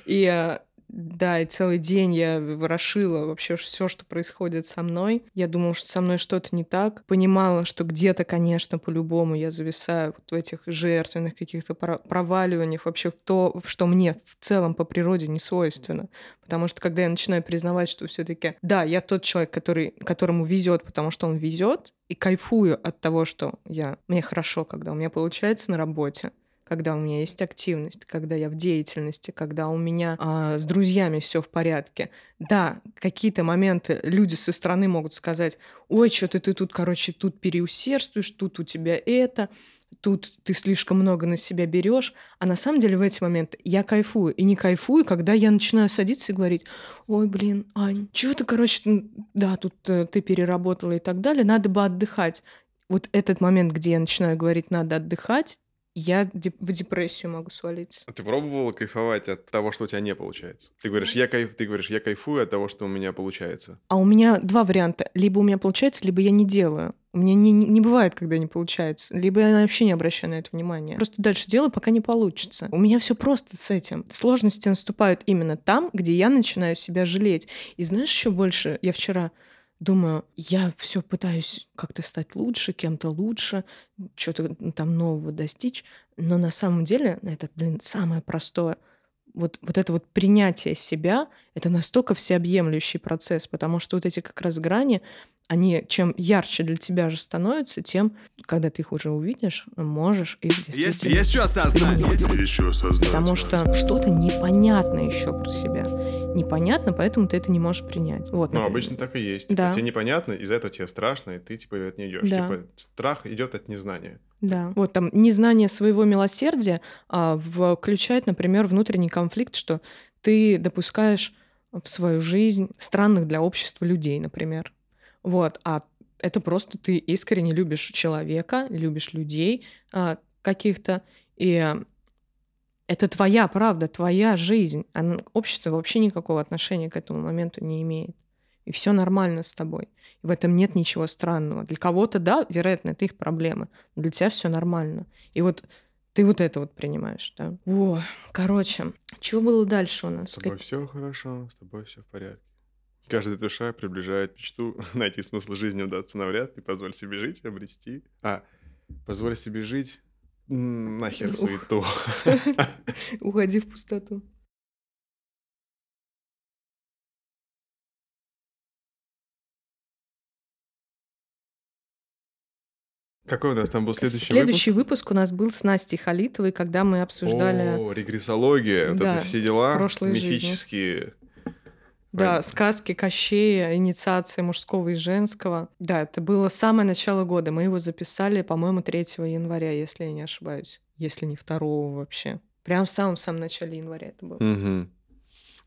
[SPEAKER 3] И да, и целый день я ворошила вообще все, что происходит со мной. Я думала, что со мной что-то не так. Понимала, что где-то, конечно, по-любому я зависаю вот в этих жертвенных каких-то про- проваливаниях, вообще в то, что мне в целом по природе не свойственно. Потому что когда я начинаю признавать, что все-таки, да, я тот человек, который, которому везет, потому что он везет, и кайфую от того, что я, мне хорошо, когда у меня получается на работе, когда у меня есть активность, когда я в деятельности, когда у меня а, с друзьями все в порядке. Да, какие-то моменты люди со стороны могут сказать, ой, что-то ты тут, короче, тут переусердствуешь, тут у тебя это, тут ты слишком много на себя берешь. А на самом деле в эти моменты я кайфую. И не кайфую, когда я начинаю садиться и говорить, ой, блин, Ань, чего ты, короче, да, тут э, ты переработала и так далее, надо бы отдыхать. Вот этот момент, где я начинаю говорить, надо отдыхать, я деп- в депрессию могу свалиться.
[SPEAKER 4] А Ты пробовала кайфовать от того, что у тебя не получается? Ты говоришь, я кайф, ты говоришь, я кайфую от того, что у меня получается.
[SPEAKER 3] А у меня два варианта. Либо у меня получается, либо я не делаю. У меня не, не бывает, когда не получается. Либо я вообще не обращаю на это внимания. Просто дальше делаю, пока не получится. У меня все просто с этим. Сложности наступают именно там, где я начинаю себя жалеть. И знаешь, еще больше, я вчера думаю, я все пытаюсь как-то стать лучше, кем-то лучше, что-то там нового достичь. Но на самом деле, это, блин, самое простое. вот, вот это вот принятие себя, это настолько всеобъемлющий процесс, потому что вот эти как раз грани, они чем ярче для тебя же становятся, тем, когда ты их уже увидишь, можешь их
[SPEAKER 1] Есть,
[SPEAKER 3] действительно
[SPEAKER 1] есть что осознать.
[SPEAKER 2] Еще осознать.
[SPEAKER 3] Потому что что-то непонятно еще про себя. Непонятно, поэтому ты это не можешь принять. Вот,
[SPEAKER 4] Ну, обычно так и есть. Типа,
[SPEAKER 3] Да.
[SPEAKER 4] тебе непонятно, из-за этого тебе страшно, и ты, типа, от не идешь.
[SPEAKER 3] Да.
[SPEAKER 4] Типа, страх идет от незнания.
[SPEAKER 3] Да. Вот там незнание своего милосердия а, включает, например, внутренний конфликт, что ты допускаешь в свою жизнь странных для общества людей, например. Вот. А это просто ты искренне любишь человека, любишь людей а, каких-то, и это твоя правда, твоя жизнь. А общество вообще никакого отношения к этому моменту не имеет. И все нормально с тобой. И в этом нет ничего странного. Для кого-то, да, вероятно, это их проблема. Но для тебя все нормально. И вот ты вот это вот принимаешь, да. О, короче, что было дальше у нас?
[SPEAKER 4] С тобой все хорошо, с тобой все в порядке. Каждая душа приближает мечту найти смысл жизни, удаться навряд, и позволь себе жить, обрести. А, позволь себе жить, нахер
[SPEAKER 3] Ух.
[SPEAKER 4] суету.
[SPEAKER 3] Уходи в пустоту.
[SPEAKER 4] Какой у нас там был следующий,
[SPEAKER 3] Следующий выпуск? у нас был с Настей Халитовой, когда мы
[SPEAKER 4] выпуск?
[SPEAKER 3] обсуждали
[SPEAKER 4] О, регрессология, вот
[SPEAKER 3] Да,
[SPEAKER 4] это все дела
[SPEAKER 3] прошлой жизни. Да, сказки Кощея, инициация мужского и женского. Да, это было самое начало года. Мы его записали, по-моему, 3 января, если я не ошибаюсь. Если не 2 вообще. Прям в самом-самом начале января это было.
[SPEAKER 4] Мгм.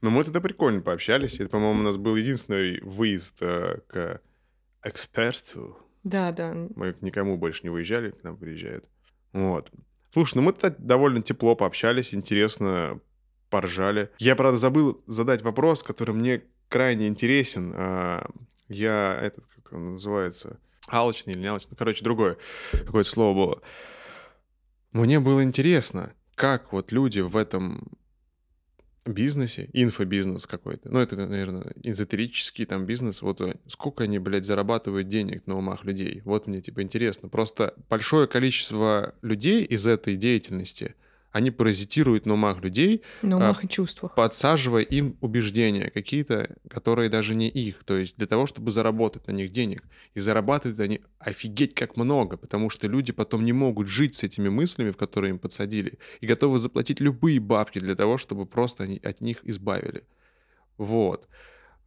[SPEAKER 4] Ну, мы тогда прикольно пообщались. Это, по-моему, у нас был единственный выезд э, к эксперту.
[SPEAKER 3] Да, да.
[SPEAKER 4] Мы к никому больше не выезжали, к нам приезжают. Вот. Слушай, ну мы довольно тепло пообщались, интересно поржали. Я, правда, забыл задать вопрос, который мне крайне интересен. А, Я этот, как он называется, алчный или не алчный, ну, короче, другое какое-то слово было. Мне было интересно, как вот люди в этом бизнесе, инфобизнес какой-то, ну, это, наверное, эзотерический там бизнес, вот э, сколько они, блядь, зарабатывают денег на умах людей. Вот мне, типа, интересно. Просто большое количество людей из этой деятельности, они паразитируют на умах людей,
[SPEAKER 3] На умах и чувствах.
[SPEAKER 4] подсаживая им убеждения какие-то, которые даже не их. То есть для того, чтобы заработать на них денег. И зарабатывают они офигеть как много, потому что люди потом не могут жить с этими мыслями, в которые им подсадили, и готовы заплатить любые бабки для того, чтобы просто они от них избавили. Вот.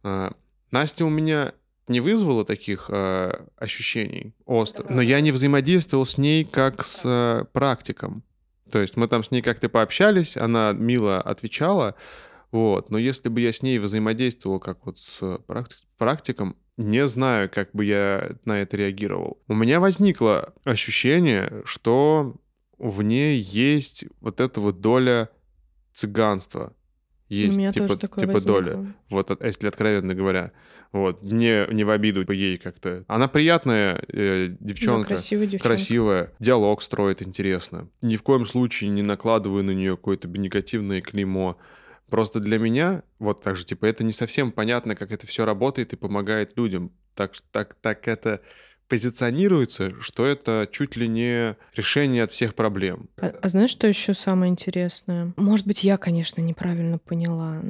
[SPEAKER 4] А, Настя у меня не вызвала таких а, ощущений остро, но я не взаимодействовал с ней как с а, практиком. То есть мы там с ней как-то пообщались, она мило отвечала, вот. Но если бы я с ней взаимодействовал как вот с практи- практиком, не знаю, как бы я на это реагировал. У меня возникло ощущение, что в ней есть вот эта вот доля цыганства. Есть
[SPEAKER 3] У меня
[SPEAKER 4] типа,
[SPEAKER 3] тоже такое
[SPEAKER 4] типа
[SPEAKER 3] возникло.
[SPEAKER 4] доля. Вот, от- если откровенно говоря. Вот. Мне не в обиду ей как-то. Она приятная э,
[SPEAKER 3] Да,
[SPEAKER 4] девчонка
[SPEAKER 3] красивая девчонка.
[SPEAKER 4] красивая, диалог строит интересно. Ни в коем случае не накладываю на нее какое-то негативное клеймо. Просто для меня, вот так же, типа, это не совсем понятно, как это все работает и помогает людям. Так, так, так это позиционируется, что это чуть ли не решение от всех проблем.
[SPEAKER 3] А, а знаешь, что еще самое интересное? Может быть, я, конечно, неправильно поняла.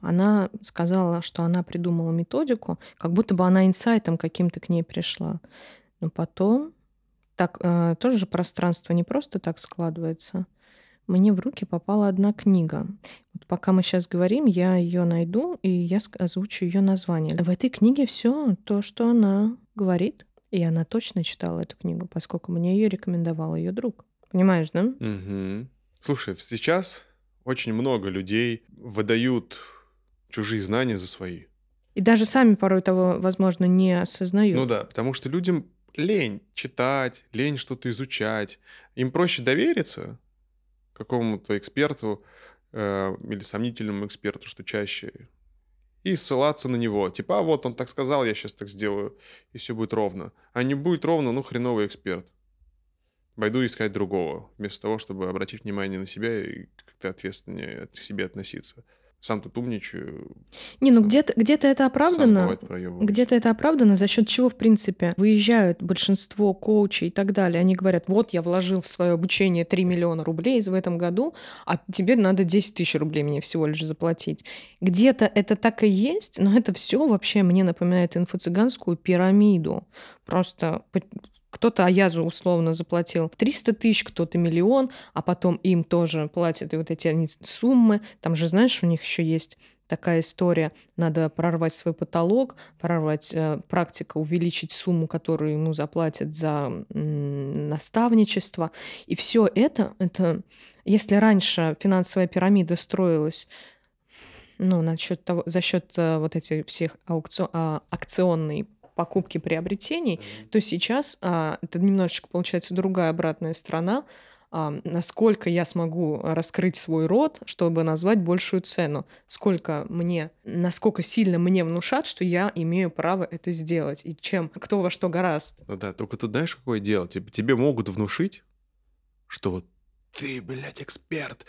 [SPEAKER 3] Она сказала, что она придумала методику, как будто бы она инсайтом каким-то к ней пришла. Но потом, так э, тоже же пространство не просто так складывается. Мне в руки попала одна книга. Вот пока мы сейчас говорим, я ее найду и я озвучу ее название. В этой книге все то, что она говорит, и она точно читала эту книгу, поскольку мне ее рекомендовал ее друг. Понимаешь, да?
[SPEAKER 4] Мгм. Слушай, сейчас очень много людей выдают чужие знания за свои.
[SPEAKER 3] И даже сами порой того, возможно, не осознают.
[SPEAKER 4] Ну да, потому что людям лень читать, лень что-то изучать. Им проще довериться какому-то эксперту э, или сомнительному эксперту, что чаще, и ссылаться на него. Типа, а вот он так сказал, я сейчас так сделаю, и все будет ровно. А не будет ровно, ну хреновый эксперт. Пойду искать другого, вместо того, чтобы обратить внимание на себя и как-то ответственнее к себе относиться. Сам тут умничаю.
[SPEAKER 3] Не, ну где-то где это
[SPEAKER 4] Сам
[SPEAKER 3] оправдано. Где-то это оправдано, за счет чего, в принципе, выезжают большинство коучей и так далее. Они говорят, вот я вложил в свое обучение 3 миллиона рублей в этом году, а тебе надо 10 тысяч рублей мне всего лишь заплатить. Где-то это так и есть, но это все вообще мне напоминает инфо-цыганскую пирамиду. Просто кто-то Аязу условно заплатил 300 тысяч, кто-то миллион, а потом им тоже платят и вот эти они суммы. Там же, знаешь, у них еще есть такая история. Надо прорвать свой потолок, прорвать э, практика, увеличить сумму, которую ему заплатят за м, наставничество. И все это, это, если раньше финансовая пирамида строилась ну, насчет того, за счет э, вот этих всех аукцион, а, акционной покупки приобретений, то сейчас а, это немножечко получается другая обратная сторона. А, насколько я смогу раскрыть свой рот, чтобы назвать большую цену, сколько мне, насколько сильно мне внушат, что я имею право это сделать, и чем, кто во что гораст.
[SPEAKER 4] Ну да, только тут знаешь, какое дело? Тебе, тебе могут внушить, что вот ты, блядь, эксперт,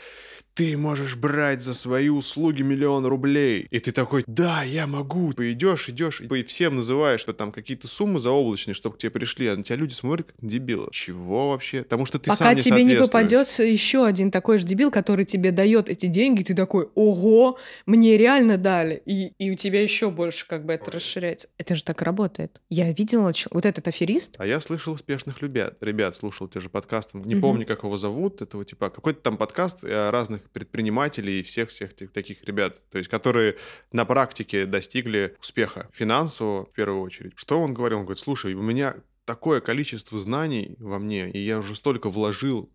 [SPEAKER 4] ты можешь брать за свои услуги миллион рублей. И ты такой, да, я могу. Ты идешь, идешь, и всем называешь, что там какие-то суммы заоблачные, чтобы к тебе пришли, а на тебя люди смотрят как на дебила. Чего вообще? Потому что ты
[SPEAKER 3] Пока
[SPEAKER 4] сам не
[SPEAKER 3] тебе не попадется еще один такой же дебил, который тебе дает эти деньги, ты такой, ого, мне реально дали. И, и у тебя еще больше как бы это расширяется. Это же так работает. Я видела, вот этот аферист,
[SPEAKER 4] А я слышал успешных ребят, ребят слушал те же подкасты. Не
[SPEAKER 3] Мгм.
[SPEAKER 4] помню, как его зовут, этого типа. Какой-то там подкаст э, разных предпринимателей и всех-всех таких ребят. То есть, которые на практике достигли успеха финансового, в первую очередь. Что он говорил? Он говорит, слушай, у меня такое количество знаний во мне, и я уже столько вложил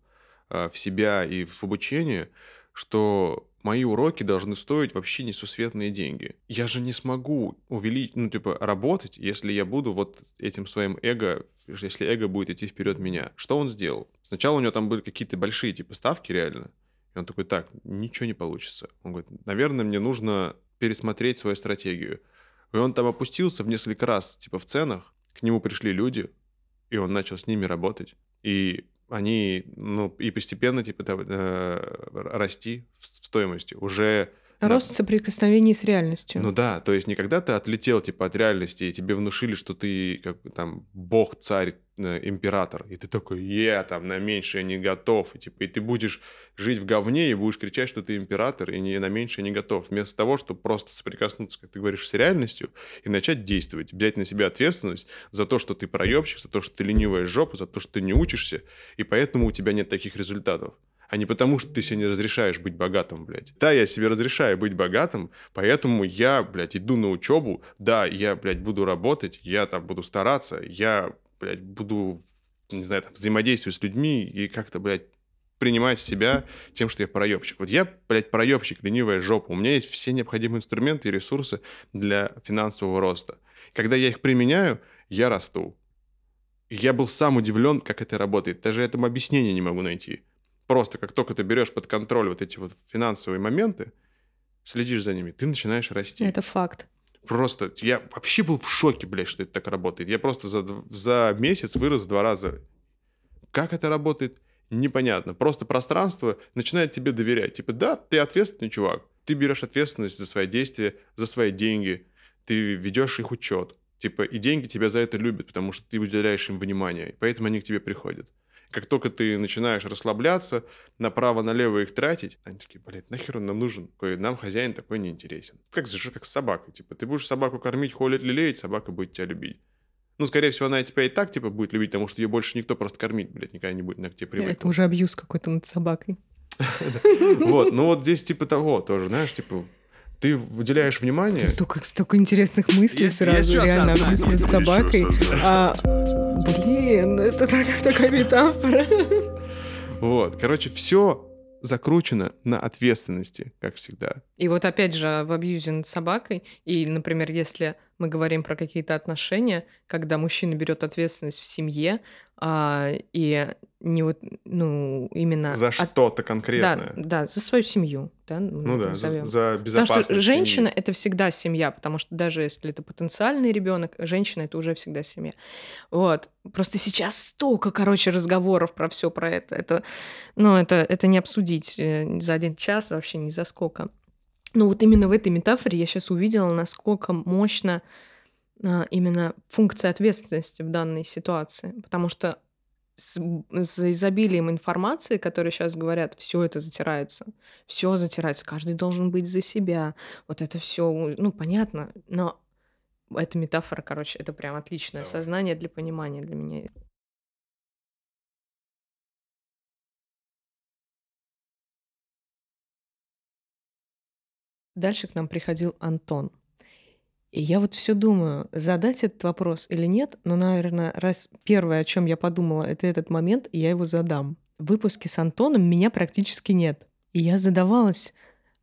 [SPEAKER 4] э, в себя и в обучение, что мои уроки должны стоить вообще несусветные деньги. Я же не смогу увеличить, ну, типа, работать, если я буду вот этим своим эго, если эго будет идти вперед меня. Что он сделал? Сначала у него там были какие-то большие, типа, ставки реально. И он такой, так, ничего не получится. Он говорит, наверное, мне нужно пересмотреть свою стратегию. И он там опустился в несколько раз, типа, в ценах. К нему пришли люди, и он начал с ними работать. И они, ну, и постепенно, типа, там, э, расти в стоимости. Уже Да.
[SPEAKER 3] рост соприкосновений с реальностью.
[SPEAKER 4] ну да, то есть не когда ты отлетел типа от реальности, и тебе внушили, что ты как там бог, царь, э, император, и ты такой, я там на меньшее не готов, и типа и ты будешь жить в говне и будешь кричать, что ты император, и не на меньшее не готов, вместо того, чтобы просто соприкоснуться, как ты говоришь, с реальностью и начать действовать, взять на себя ответственность за то, что ты проебщик, за то, что ты ленивая жопа, за то, что ты не учишься, и поэтому у тебя нет таких результатов а не потому, что ты себе не разрешаешь быть богатым, блядь. Да, я себе разрешаю быть богатым, поэтому я, блядь, иду на учебу, да, я, блядь, буду работать, я там буду стараться, я, блядь, буду, не знаю, там, взаимодействовать с людьми и как-то, блядь, принимать себя тем, что я проебщик. Вот я, блядь, проебщик, ленивая жопа. У меня есть все необходимые инструменты и ресурсы для финансового роста. Когда я их применяю, я расту. Я был сам удивлен, как это работает. Даже этому объяснения не могу найти. Просто как только ты берешь под контроль вот эти вот финансовые моменты, следишь за ними, ты начинаешь расти.
[SPEAKER 3] Это факт.
[SPEAKER 4] Просто я вообще был в шоке, блядь, что это так работает. Я просто за, за месяц вырос в два раза. Как это работает? Непонятно. Просто пространство начинает тебе доверять. Типа, да, ты ответственный чувак. Ты берешь ответственность за свои действия, за свои деньги. Ты ведешь их учет. Типа, и деньги тебя за это любят, потому что ты уделяешь им внимание. И поэтому они к тебе приходят. Как только ты начинаешь расслабляться, направо-налево их тратить, они такие, блядь, нахер он нам нужен? Такой, нам хозяин такой не интересен. Как, же, как с собакой. Типа, ты будешь собаку кормить, холить, лелеять, собака будет тебя любить. Ну, скорее всего, она тебя и так, типа, будет любить, потому что ее больше никто просто кормить, блядь, никогда не будет, она к тебе привыкла.
[SPEAKER 3] Это уже абьюз какой-то над собакой.
[SPEAKER 4] Вот, ну вот здесь типа того тоже, знаешь, типа, ты уделяешь внимание...
[SPEAKER 3] Столько, столько интересных мыслей сразу, реально абьюз над собакой. Блин, это так- такая метафора.
[SPEAKER 4] Вот, короче, все закручено на ответственности, как всегда.
[SPEAKER 3] И вот опять же в абьюзе над собакой, и, например, если мы говорим про какие-то отношения, когда мужчина берет ответственность в семье, а, и не вот, ну, именно...
[SPEAKER 4] За
[SPEAKER 3] от-
[SPEAKER 4] что-то конкретное.
[SPEAKER 3] Да, да, за свою семью, да,
[SPEAKER 4] Ну да, за,
[SPEAKER 3] назовем.
[SPEAKER 4] за
[SPEAKER 3] Потому
[SPEAKER 4] безопасность.
[SPEAKER 3] что женщина это всегда семья, потому что даже если это потенциальный ребенок, женщина это уже всегда семья. Вот. Просто сейчас столько, короче, разговоров про все про это. Это, ну, это, это не обсудить э, за один час вообще ни за сколько. Но вот именно в этой метафоре я сейчас увидела, насколько мощно а, именно функция ответственности в данной ситуации. Потому что с, с изобилием информации, которые сейчас говорят, все это затирается, все затирается, каждый должен быть за себя, вот это все, ну понятно, но эта метафора, короче, это прям отличное
[SPEAKER 4] Давай.
[SPEAKER 3] сознание для понимания для меня. Дальше к нам приходил Антон. И я вот все думаю, задать этот вопрос или нет, но, наверное, раз первое, о чем я подумала, это этот момент, и я его задам. В выпуске с Антоном меня практически нет. И я задавалась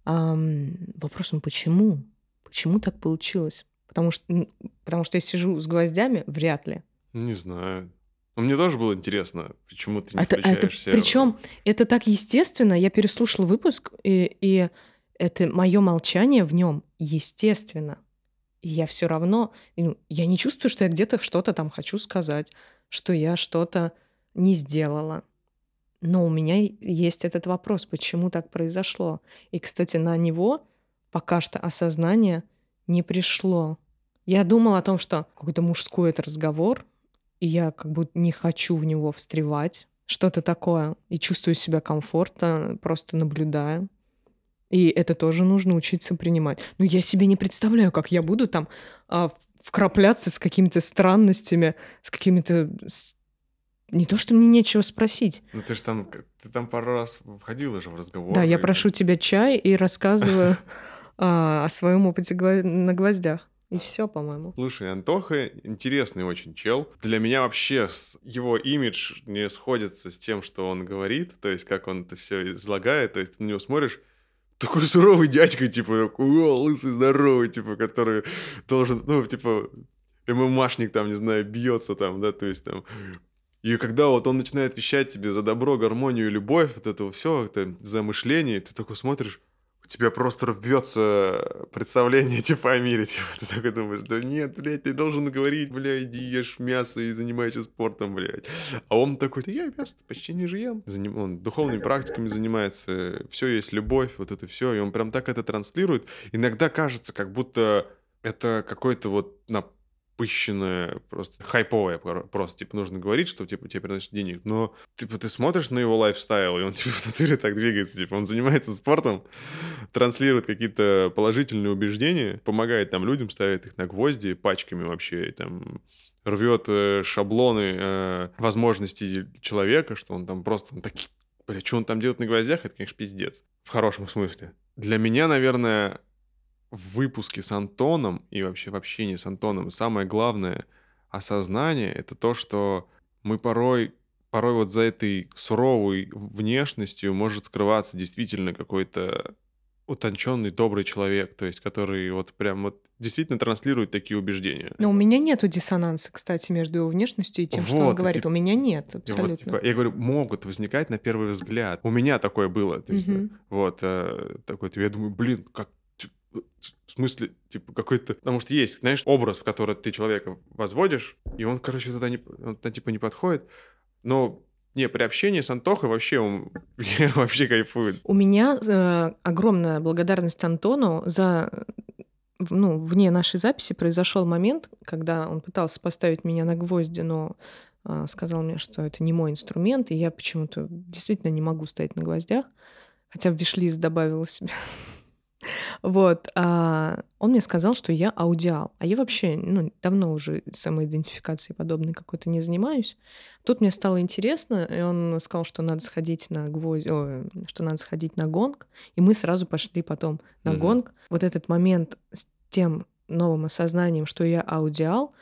[SPEAKER 3] ам, вопросом, почему? Почему так получилось? Потому что, потому что я сижу с гвоздями, вряд ли.
[SPEAKER 4] Не знаю. Но мне тоже было интересно, почему ты не
[SPEAKER 3] Это, это,
[SPEAKER 4] включаешься.
[SPEAKER 3] причем это так естественно. Я переслушала выпуск, и, и это мое молчание в нем естественно. Я все равно, ну, я не чувствую, что я где-то что-то там хочу сказать, что я что-то не сделала. Но у меня есть этот вопрос, почему так произошло. И, кстати, на него пока что осознание не пришло. Я думала о том, что какой-то мужской это разговор, и я как будто не хочу в него встревать, что-то такое, и чувствую себя комфортно, просто наблюдая. И это тоже нужно учиться принимать. Ну, я себе не представляю, как я буду там а, вкрапляться с какими-то странностями, с какими-то... Не то, что мне нечего спросить.
[SPEAKER 4] Ну ты же там, ты там пару раз входила же в разговор.
[SPEAKER 3] Да, я
[SPEAKER 4] и-
[SPEAKER 3] прошу тебя чай и рассказываю а, о своем опыте на гвоздях. И все, по-моему.
[SPEAKER 4] Слушай, Антоха интересный очень чел. Для меня вообще его имидж не сходится с тем, что он говорит, то есть как он это все излагает, то есть ты на него смотришь, такой суровый дядька, типа, «О, лысый, здоровый, типа, который должен, ну, типа, ММАшник там, не знаю, бьется там, да, то есть там... И когда вот он начинает вещать тебе за добро, гармонию, любовь, вот это все, это замышление, ты такой смотришь, тебя просто рвется представление типа о мире, типа ты такой думаешь, да нет, блядь, ты должен говорить, блядь, иди ешь мясо и занимайся спортом, блядь. А он такой, да я мясо почти не же ем. Заним- Он духовными практиками занимается, все есть любовь, вот это все, и он прям так это транслирует. Иногда кажется, как будто это какой-то вот напыщенное, просто хайповое про- просто, типа, нужно говорить, что, типа, тебе приносит денег. Но, типа, ты смотришь на его лайфстайл, и он, типа, в натуре так двигается, типа, он занимается спортом, транслирует какие-то положительные убеждения, помогает там людям, ставит их на гвозди пачками вообще, и там рвет э, шаблоны э, возможностей человека, что он там просто он такие, бля, что он там делает на гвоздях, это, конечно, пиздец. В хорошем смысле. Для меня, наверное, в выпуске с Антоном и вообще в общении с Антоном самое главное осознание — это то, что мы порой, порой вот за этой суровой внешностью может скрываться действительно какой-то утонченный, добрый человек, то есть который вот прям вот действительно транслирует такие убеждения.
[SPEAKER 3] Но у меня нету диссонанса, кстати, между его внешностью и тем, что он
[SPEAKER 4] Вот,
[SPEAKER 3] говорит.
[SPEAKER 4] типа-
[SPEAKER 3] У меня нет,
[SPEAKER 4] И вот,
[SPEAKER 3] абсолютно.
[SPEAKER 4] типа, я говорю, могут возникать на первый взгляд. У меня такое было. То есть,
[SPEAKER 3] Мгм.
[SPEAKER 4] вот, э, такой, я думаю, блин, как в смысле, типа, какой-то... Потому что есть, знаешь, образ, в который ты человека возводишь, и он, короче, туда, не, он туда, типа, не подходит. Но, не, при общении с Антохой вообще он я вообще кайфую.
[SPEAKER 3] У меня э, огромная благодарность Антону за э, ну, вне нашей записи произошел момент, когда он пытался поставить меня на гвозди, но а, сказал мне, что это не мой инструмент, и я почему-то действительно не могу стоять на гвоздях, хотя в вишлист добавила себе. Вот. а он мне сказал, что я аудиал. А я вообще ну, давно уже самоидентификацией подобной какой-то не занимаюсь. Тут мне стало интересно, и он сказал, что надо сходить на гвоздь, ой, что надо сходить на гонг, и мы сразу пошли потом на
[SPEAKER 4] Мгм.
[SPEAKER 3] гонг. Вот этот момент с тем новым осознанием, что я аудиал,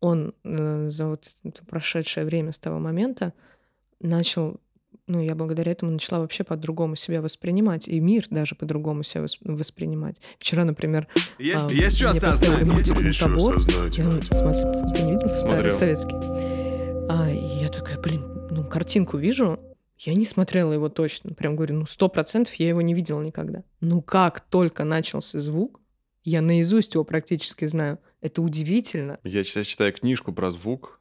[SPEAKER 3] он э, за вот это прошедшее время с того момента начал, ну, я благодаря этому начала вообще по-другому себя воспринимать, и мир даже по-другому себя вос- воспринимать. Вчера, например,
[SPEAKER 1] Есть,
[SPEAKER 3] а,
[SPEAKER 1] есть что
[SPEAKER 3] мне
[SPEAKER 1] осознать.
[SPEAKER 2] Есть что осознать,
[SPEAKER 3] Я
[SPEAKER 2] мать.
[SPEAKER 3] смотрю, ты не видел старый
[SPEAKER 4] Смотрел.
[SPEAKER 3] советский? А, и я такая, блин, ну, картинку вижу, я не смотрела его точно. Прям говорю, ну, сто процентов я его не видела никогда. Ну, как только начался звук, я наизусть его практически знаю. Это удивительно.
[SPEAKER 4] Я сейчас читаю книжку про звук,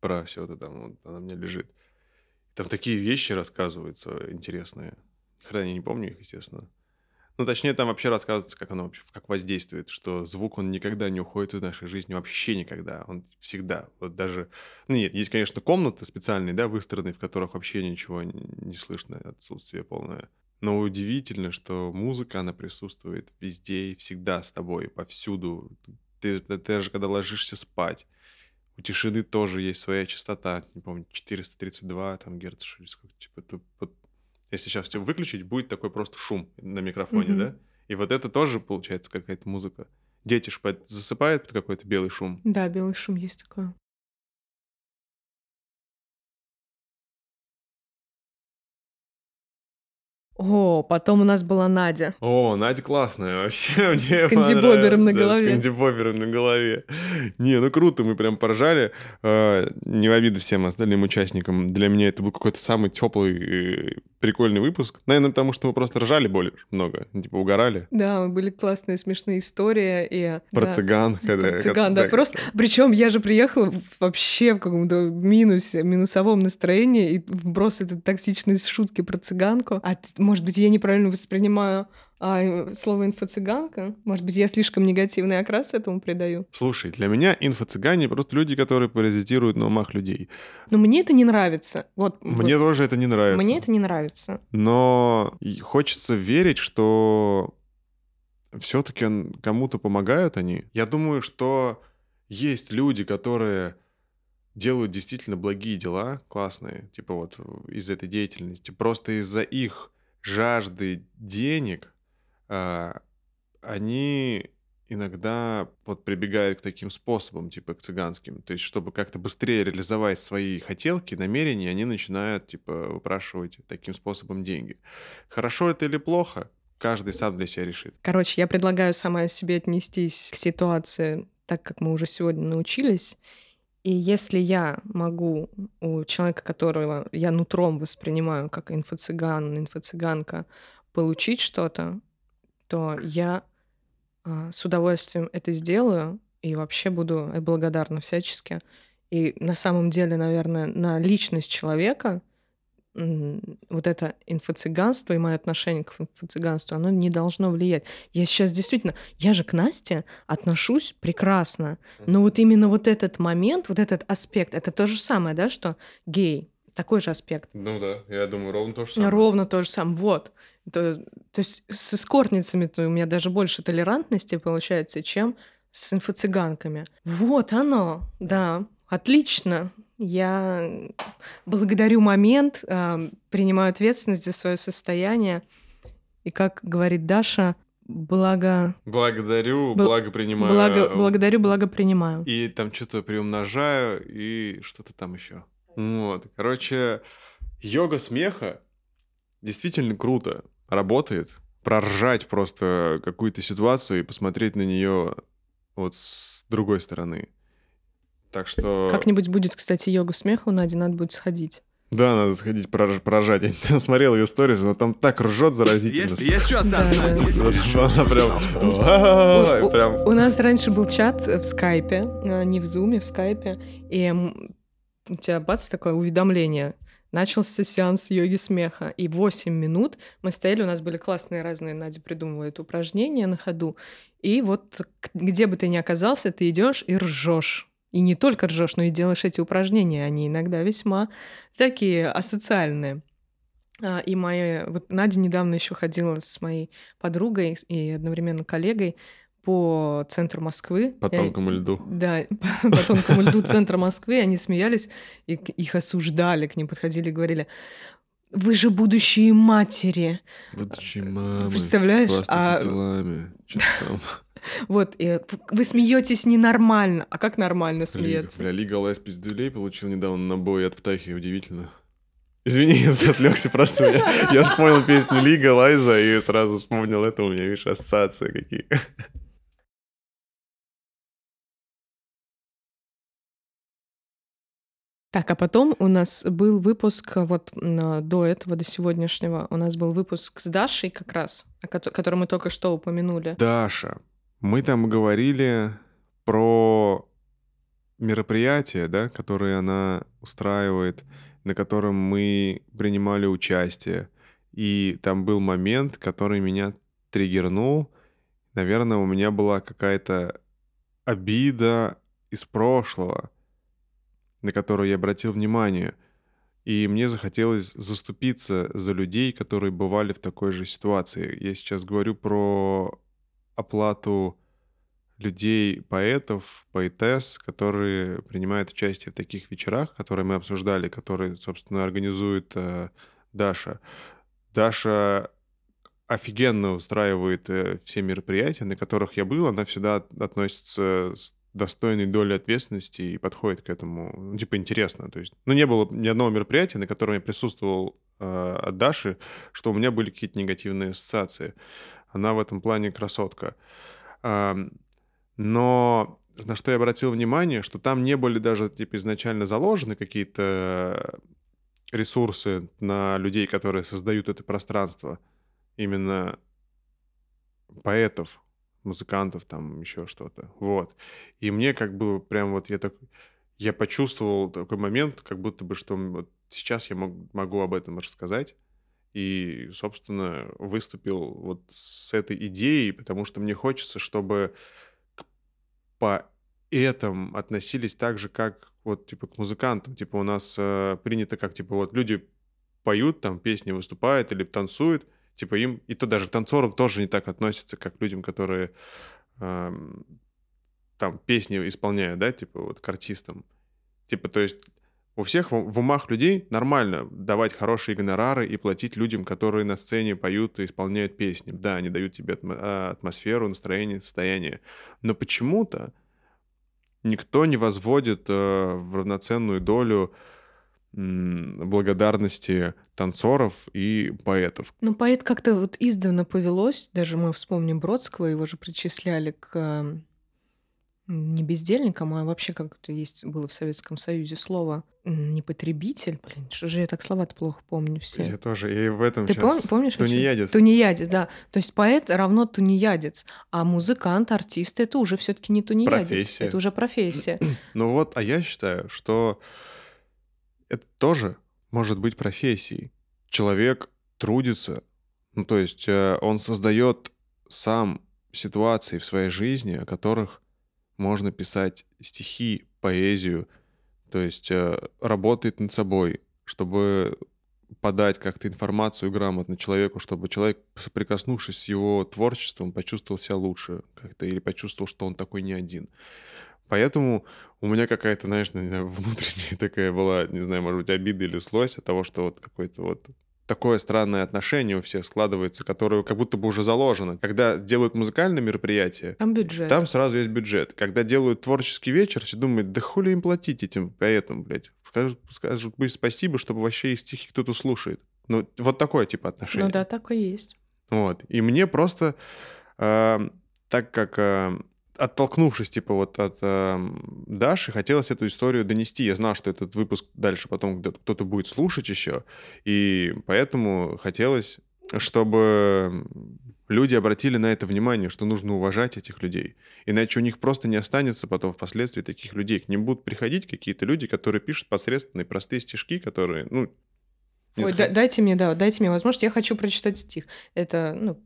[SPEAKER 4] про все это там, вот она у меня лежит. Там такие вещи рассказываются интересные. Хрена я не помню их, естественно. Ну, точнее, там вообще рассказывается, как оно вообще, как воздействует, что звук, он никогда не уходит из нашей жизни, вообще никогда. Он всегда. Вот даже... Ну, нет, есть, конечно, комнаты специальные, да, выстроенные, в которых вообще ничего не слышно, отсутствие полное. Но удивительно, что музыка, она присутствует везде и всегда с тобой, повсюду. Ты, ты, ты же когда ложишься спать, у тишины тоже есть своя частота, не помню, 432 там герц, или сколько, типа, ты, вот, если сейчас все выключить, будет такой просто шум на микрофоне, mm-hmm. да? И вот это тоже получается какая-то музыка. Дети ж засыпают под какой-то белый шум.
[SPEAKER 3] Да, белый шум есть такое. О, потом у нас была Надя.
[SPEAKER 4] О, Надя классная вообще. Мне
[SPEAKER 3] с кандибобером на голове.
[SPEAKER 4] Да, с кандибобером на голове. Не, ну круто, мы прям поржали. А, не в обиду всем остальным участникам. Для меня это был какой-то самый теплый прикольный выпуск. Наверное, потому что мы просто ржали более много, типа угорали.
[SPEAKER 3] Да, были классные смешные истории. И,
[SPEAKER 4] Про
[SPEAKER 3] да,
[SPEAKER 4] цыган.
[SPEAKER 3] Когда, Про цыган, да, да. Просто, причем я же приехала вообще в каком-то минусе, минусовом настроении и вброс этой токсичной шутки про цыганку. А может быть, я неправильно воспринимаю а слово инфо-цыганка? Может быть, я слишком негативный окрас этому придаю?
[SPEAKER 4] Слушай, для меня инфо-цыгане просто люди, которые паразитируют на умах людей.
[SPEAKER 3] Но мне это не нравится. Вот,
[SPEAKER 4] мне
[SPEAKER 3] вот.
[SPEAKER 4] тоже это не нравится.
[SPEAKER 3] Мне это не нравится.
[SPEAKER 4] Но хочется верить, что все-таки кому-то помогают они. Я думаю, что есть люди, которые делают действительно благие дела, классные, типа вот из этой деятельности, просто из-за их жажды денег а, они иногда вот прибегают к таким способам, типа к цыганским. То есть, чтобы как-то быстрее реализовать свои хотелки, намерения, они начинают, типа, выпрашивать таким способом деньги. Хорошо это или плохо? Каждый сам для себя решит.
[SPEAKER 3] Короче, я предлагаю сама себе отнестись к ситуации так, как мы уже сегодня научились. И если я могу у человека, которого я нутром воспринимаю как инфо-цыган, инфо-цыганка, получить что-то, то я а, с удовольствием это сделаю и вообще буду благодарна всячески. И на самом деле, наверное, на личность человека вот это инфо-цыганство и мое отношение к инфо-цыганству, оно не должно влиять. Я сейчас действительно, я же к Насте отношусь прекрасно, но вот именно вот этот момент, вот этот аспект, это то же самое, да, что гей, такой же аспект.
[SPEAKER 4] Ну да, я думаю, ровно то же самое.
[SPEAKER 3] Ровно то же самое, вот. То, то есть с эскортницами-то у меня даже больше толерантности получается, чем с инфо-цыганками. Вот оно, да, отлично. Я благодарю момент, а, принимаю ответственность за свое состояние. И как говорит Даша, благо...
[SPEAKER 4] Благодарю, Бл... благо принимаю.
[SPEAKER 3] Благо... Благодарю, благо принимаю.
[SPEAKER 4] И там что-то приумножаю, и что-то там еще. Вот. Короче, йога смеха действительно круто работает. Проржать просто какую-то ситуацию и посмотреть на нее вот с другой стороны. Так что...
[SPEAKER 3] Как-нибудь будет, кстати, йога смеха у Нади, надо будет сходить.
[SPEAKER 4] Да, надо сходить поражать. Я смотрел ее сторис, она там так ржет заразительно.
[SPEAKER 1] Есть, есть что осознать.
[SPEAKER 4] Она прям...
[SPEAKER 3] прям... У нас раньше был чат в скайпе, а, не в зуме, в скайпе, и у тебя бац, такое уведомление. Начался сеанс йоги смеха. И 8 минут мы стояли, у нас были классные разные, Надя придумывала это упражнение на ходу. И вот где бы ты ни оказался, ты идешь и ржешь. И не только ржешь, но и делаешь эти упражнения. Они иногда весьма такие асоциальные. А, и моя... Вот Надя недавно еще ходила с моей подругой и одновременно коллегой по центру Москвы.
[SPEAKER 4] По тонкому льду.
[SPEAKER 3] Да, по тонкому льду центра Москвы. Они смеялись, и их осуждали, к ним подходили и говорили, вы же будущие матери.
[SPEAKER 4] Будущие мамы.
[SPEAKER 3] Представляешь?
[SPEAKER 4] А... делами.
[SPEAKER 3] Вот, и вы смеетесь ненормально. А как нормально смеяться?
[SPEAKER 4] Бля, Лигалайз пиздюлей получил недавно на бой от Птахи, удивительно. Извини, я отвлекся просто. Я, я вспомнил песню Лигалайза и сразу вспомнил это. У меня, видишь, ассоциации какие.
[SPEAKER 3] Так, а потом у нас был выпуск вот до этого, до сегодняшнего, у нас был выпуск с Дашей как раз, который мы только что упомянули.
[SPEAKER 4] Даша. Мы там говорили про мероприятие, да, которое она устраивает, на котором мы принимали участие. И там был момент, который меня триггернул. Наверное, у меня была какая-то обида из прошлого, на которую я обратил внимание. И мне захотелось заступиться за людей, которые бывали в такой же ситуации. Я сейчас говорю про оплату людей, поэтов, поэтесс, которые принимают участие в таких вечерах, которые мы обсуждали, которые, собственно, организует э, Даша. Даша офигенно устраивает э, все мероприятия, на которых я был. Она всегда относится с достойной долей ответственности и подходит к этому, ну, типа, интересно. То есть, ну, не было ни одного мероприятия, на котором я присутствовал э, от Даши, что у меня были какие-то негативные ассоциации. Она в этом плане красотка. Но на что я обратил внимание, что там не были даже типа изначально заложены какие-то ресурсы на людей, которые создают это пространство. Именно поэтов, музыкантов, там еще что-то. Вот. И мне как бы прям вот я так... Я почувствовал такой момент, как будто бы, что вот сейчас я мог, могу об этом рассказать. И, собственно, выступил вот с этой идеей, потому что мне хочется, чтобы по этом относились так же, как вот, типа, к музыкантам. Типа, у нас э, принято как, типа, вот люди поют, там, песни выступают или танцуют, типа, им, и то даже к танцорам тоже не так относятся, как к людям, которые э, там песни исполняют, да, типа, вот к артистам. Типа, то есть у всех в, умах людей нормально давать хорошие гонорары и платить людям, которые на сцене поют и исполняют песни. Да, они дают тебе а, атмосферу, настроение, состояние. Но почему-то никто не возводит э, в равноценную долю благодарности танцоров и поэтов.
[SPEAKER 3] Ну, поэт как-то вот издавна повелось, даже мы вспомним Бродского, его же причисляли к не бездельником, а вообще как-то есть было в Советском Союзе слово не потребитель. Блин, что же я так слова-то плохо помню все.
[SPEAKER 4] Я тоже, и в этом
[SPEAKER 3] Ты
[SPEAKER 4] сейчас...
[SPEAKER 3] пом- помнишь?
[SPEAKER 4] Тунеядец.
[SPEAKER 3] Тунеядец, да. То есть поэт равно тунеядец, а музыкант, артист — это уже все таки не тунеядец.
[SPEAKER 4] Профессия.
[SPEAKER 3] Это уже профессия.
[SPEAKER 4] Ну вот, а я считаю, что это тоже может быть профессией. Человек трудится, ну то есть э, он создает сам ситуации в своей жизни, о которых можно писать стихи, поэзию, то есть э, работает над собой, чтобы подать как-то информацию грамотно человеку, чтобы человек, соприкоснувшись с его творчеством, почувствовал себя лучше как-то или почувствовал, что он такой не один. Поэтому у меня какая-то, знаешь, внутренняя такая была, не знаю, может быть, обида или злость от того, что вот какой-то вот такое странное отношение у всех складывается, которое как будто бы уже заложено. Когда делают музыкальное мероприятие,
[SPEAKER 3] там бюджет.
[SPEAKER 4] Там сразу есть бюджет. Когда делают творческий вечер, все думают, да хули им платить этим поэтам, блядь. Скажут, скажут быть спасибо, чтобы вообще их стихи кто-то слушает. Ну, вот такое типа отношение.
[SPEAKER 3] Ну да, так и есть.
[SPEAKER 4] Вот. И мне просто, э, так как э, оттолкнувшись, типа, вот от э, Даши, хотелось эту историю донести. Я знал, что этот выпуск дальше потом кто-то будет слушать еще, и поэтому хотелось, чтобы люди обратили на это внимание, что нужно уважать этих людей. Иначе у них просто не останется потом впоследствии таких людей. К ним будут приходить какие-то люди, которые пишут посредственные простые стишки, которые, ну,
[SPEAKER 3] Ой, да, дайте мне, да, дайте мне возможность. Я хочу прочитать стих. Это, ну,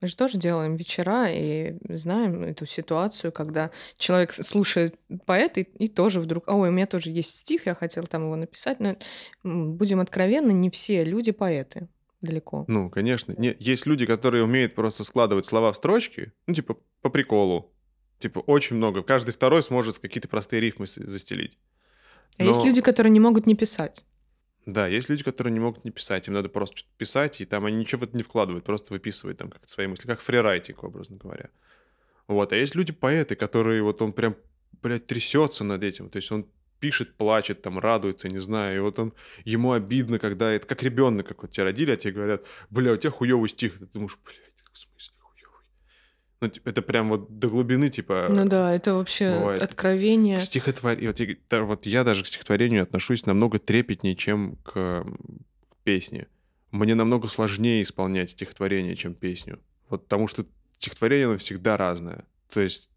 [SPEAKER 3] мы же тоже делаем вечера и знаем эту ситуацию, когда человек слушает поэта и, и тоже вдруг, ой, у меня тоже есть стих, я хотел там его написать, но будем откровенны, не все люди поэты далеко.
[SPEAKER 4] Ну, конечно. Не, есть люди, которые умеют просто складывать слова в строчки, ну, типа, по приколу. Типа, очень много. Каждый второй сможет какие-то простые рифмы застелить.
[SPEAKER 3] А есть люди, которые не могут не писать.
[SPEAKER 4] Да, есть люди, которые не могут не писать, им надо просто что-то писать, и там они ничего в это не вкладывают, просто выписывают там как свои мысли, как фрирайтинг, образно говоря. Вот, а есть люди-поэты, которые вот он прям, блядь, трясется над этим, то есть он пишет, плачет, там, радуется, не знаю, и вот он, ему обидно, когда это, как ребенок, как вот тебя родили, а тебе говорят, бля, у тебя хуёвый стих, ты думаешь, блядь, в смысле? Ну, это прям вот до глубины, типа...
[SPEAKER 3] Ну да, это вообще бывает. откровение.
[SPEAKER 4] К стихотворению... Вот я, вот я даже к стихотворению отношусь намного трепетнее, чем к, к песне. Мне намного сложнее исполнять стихотворение, чем песню. Вот потому что стихотворение, оно всегда разное. То есть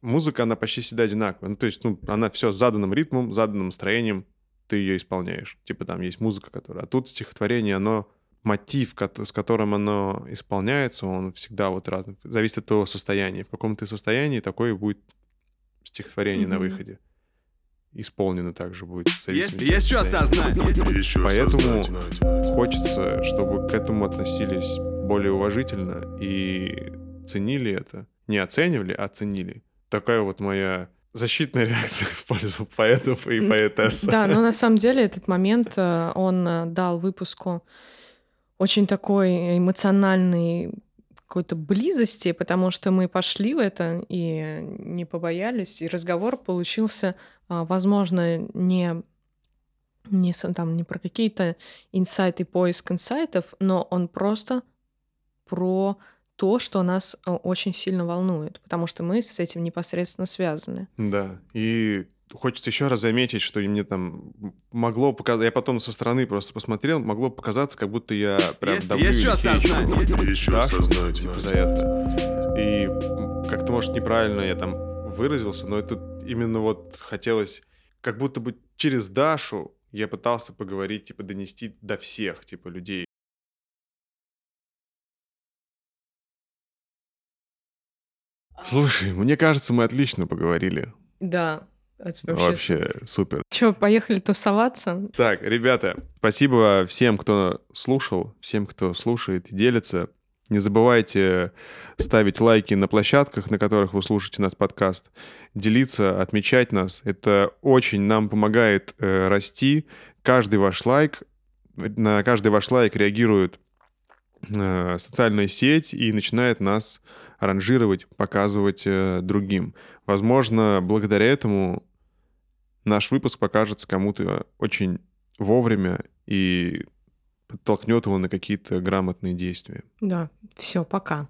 [SPEAKER 4] музыка, она почти всегда одинаковая. Ну, то есть, ну, она все с заданным ритмом, заданным настроением, ты ее исполняешь. Типа там есть музыка, которая... А тут стихотворение, оно мотив, с которым оно исполняется, он всегда вот разный. Зависит от того состояния. В каком ты состоянии, такое будет стихотворение mm-hmm. на выходе. Исполнено также будет.
[SPEAKER 1] Есть, есть что осознать.
[SPEAKER 4] Поэтому хочется, чтобы к этому относились более уважительно и ценили это. Не оценивали, а ценили. Такая вот моя защитная реакция в пользу поэтов и поэтесс.
[SPEAKER 3] Да, но на самом деле этот момент, э, он э, дал выпуску очень такой эмоциональный какой-то близости, потому что мы пошли в это и не побоялись, и разговор получился, а, возможно, не не, там, не про какие-то инсайты, поиск инсайтов, но он просто про то, что нас э, очень сильно волнует, потому что мы с этим непосредственно связаны.
[SPEAKER 4] Да, и хочется еще раз заметить, что мне там могло показаться, я потом со стороны просто посмотрел, могло показаться, как будто я прям
[SPEAKER 1] есть, давлю есть что осознать,
[SPEAKER 4] еще Дашу, осознать, типа, за это. И как-то, может, неправильно я там выразился, но это именно вот хотелось, как будто бы через Дашу я пытался поговорить, типа, донести до всех, типа, людей. Слушай, мне кажется, мы отлично поговорили.
[SPEAKER 3] Да,
[SPEAKER 4] это вообще... вообще супер.
[SPEAKER 3] Че, поехали тусоваться?
[SPEAKER 4] Так, ребята, спасибо всем, кто слушал, всем, кто слушает и делится. Не забывайте ставить лайки на площадках, на которых вы слушаете нас подкаст, делиться, отмечать нас. Это очень нам помогает э, расти. Каждый ваш лайк, на каждый ваш лайк реагирует э, социальная сеть и начинает нас ранжировать, показывать э, другим. Возможно, благодаря этому наш выпуск покажется кому-то очень вовремя и подтолкнет его на какие-то грамотные действия.
[SPEAKER 3] Да, все, пока.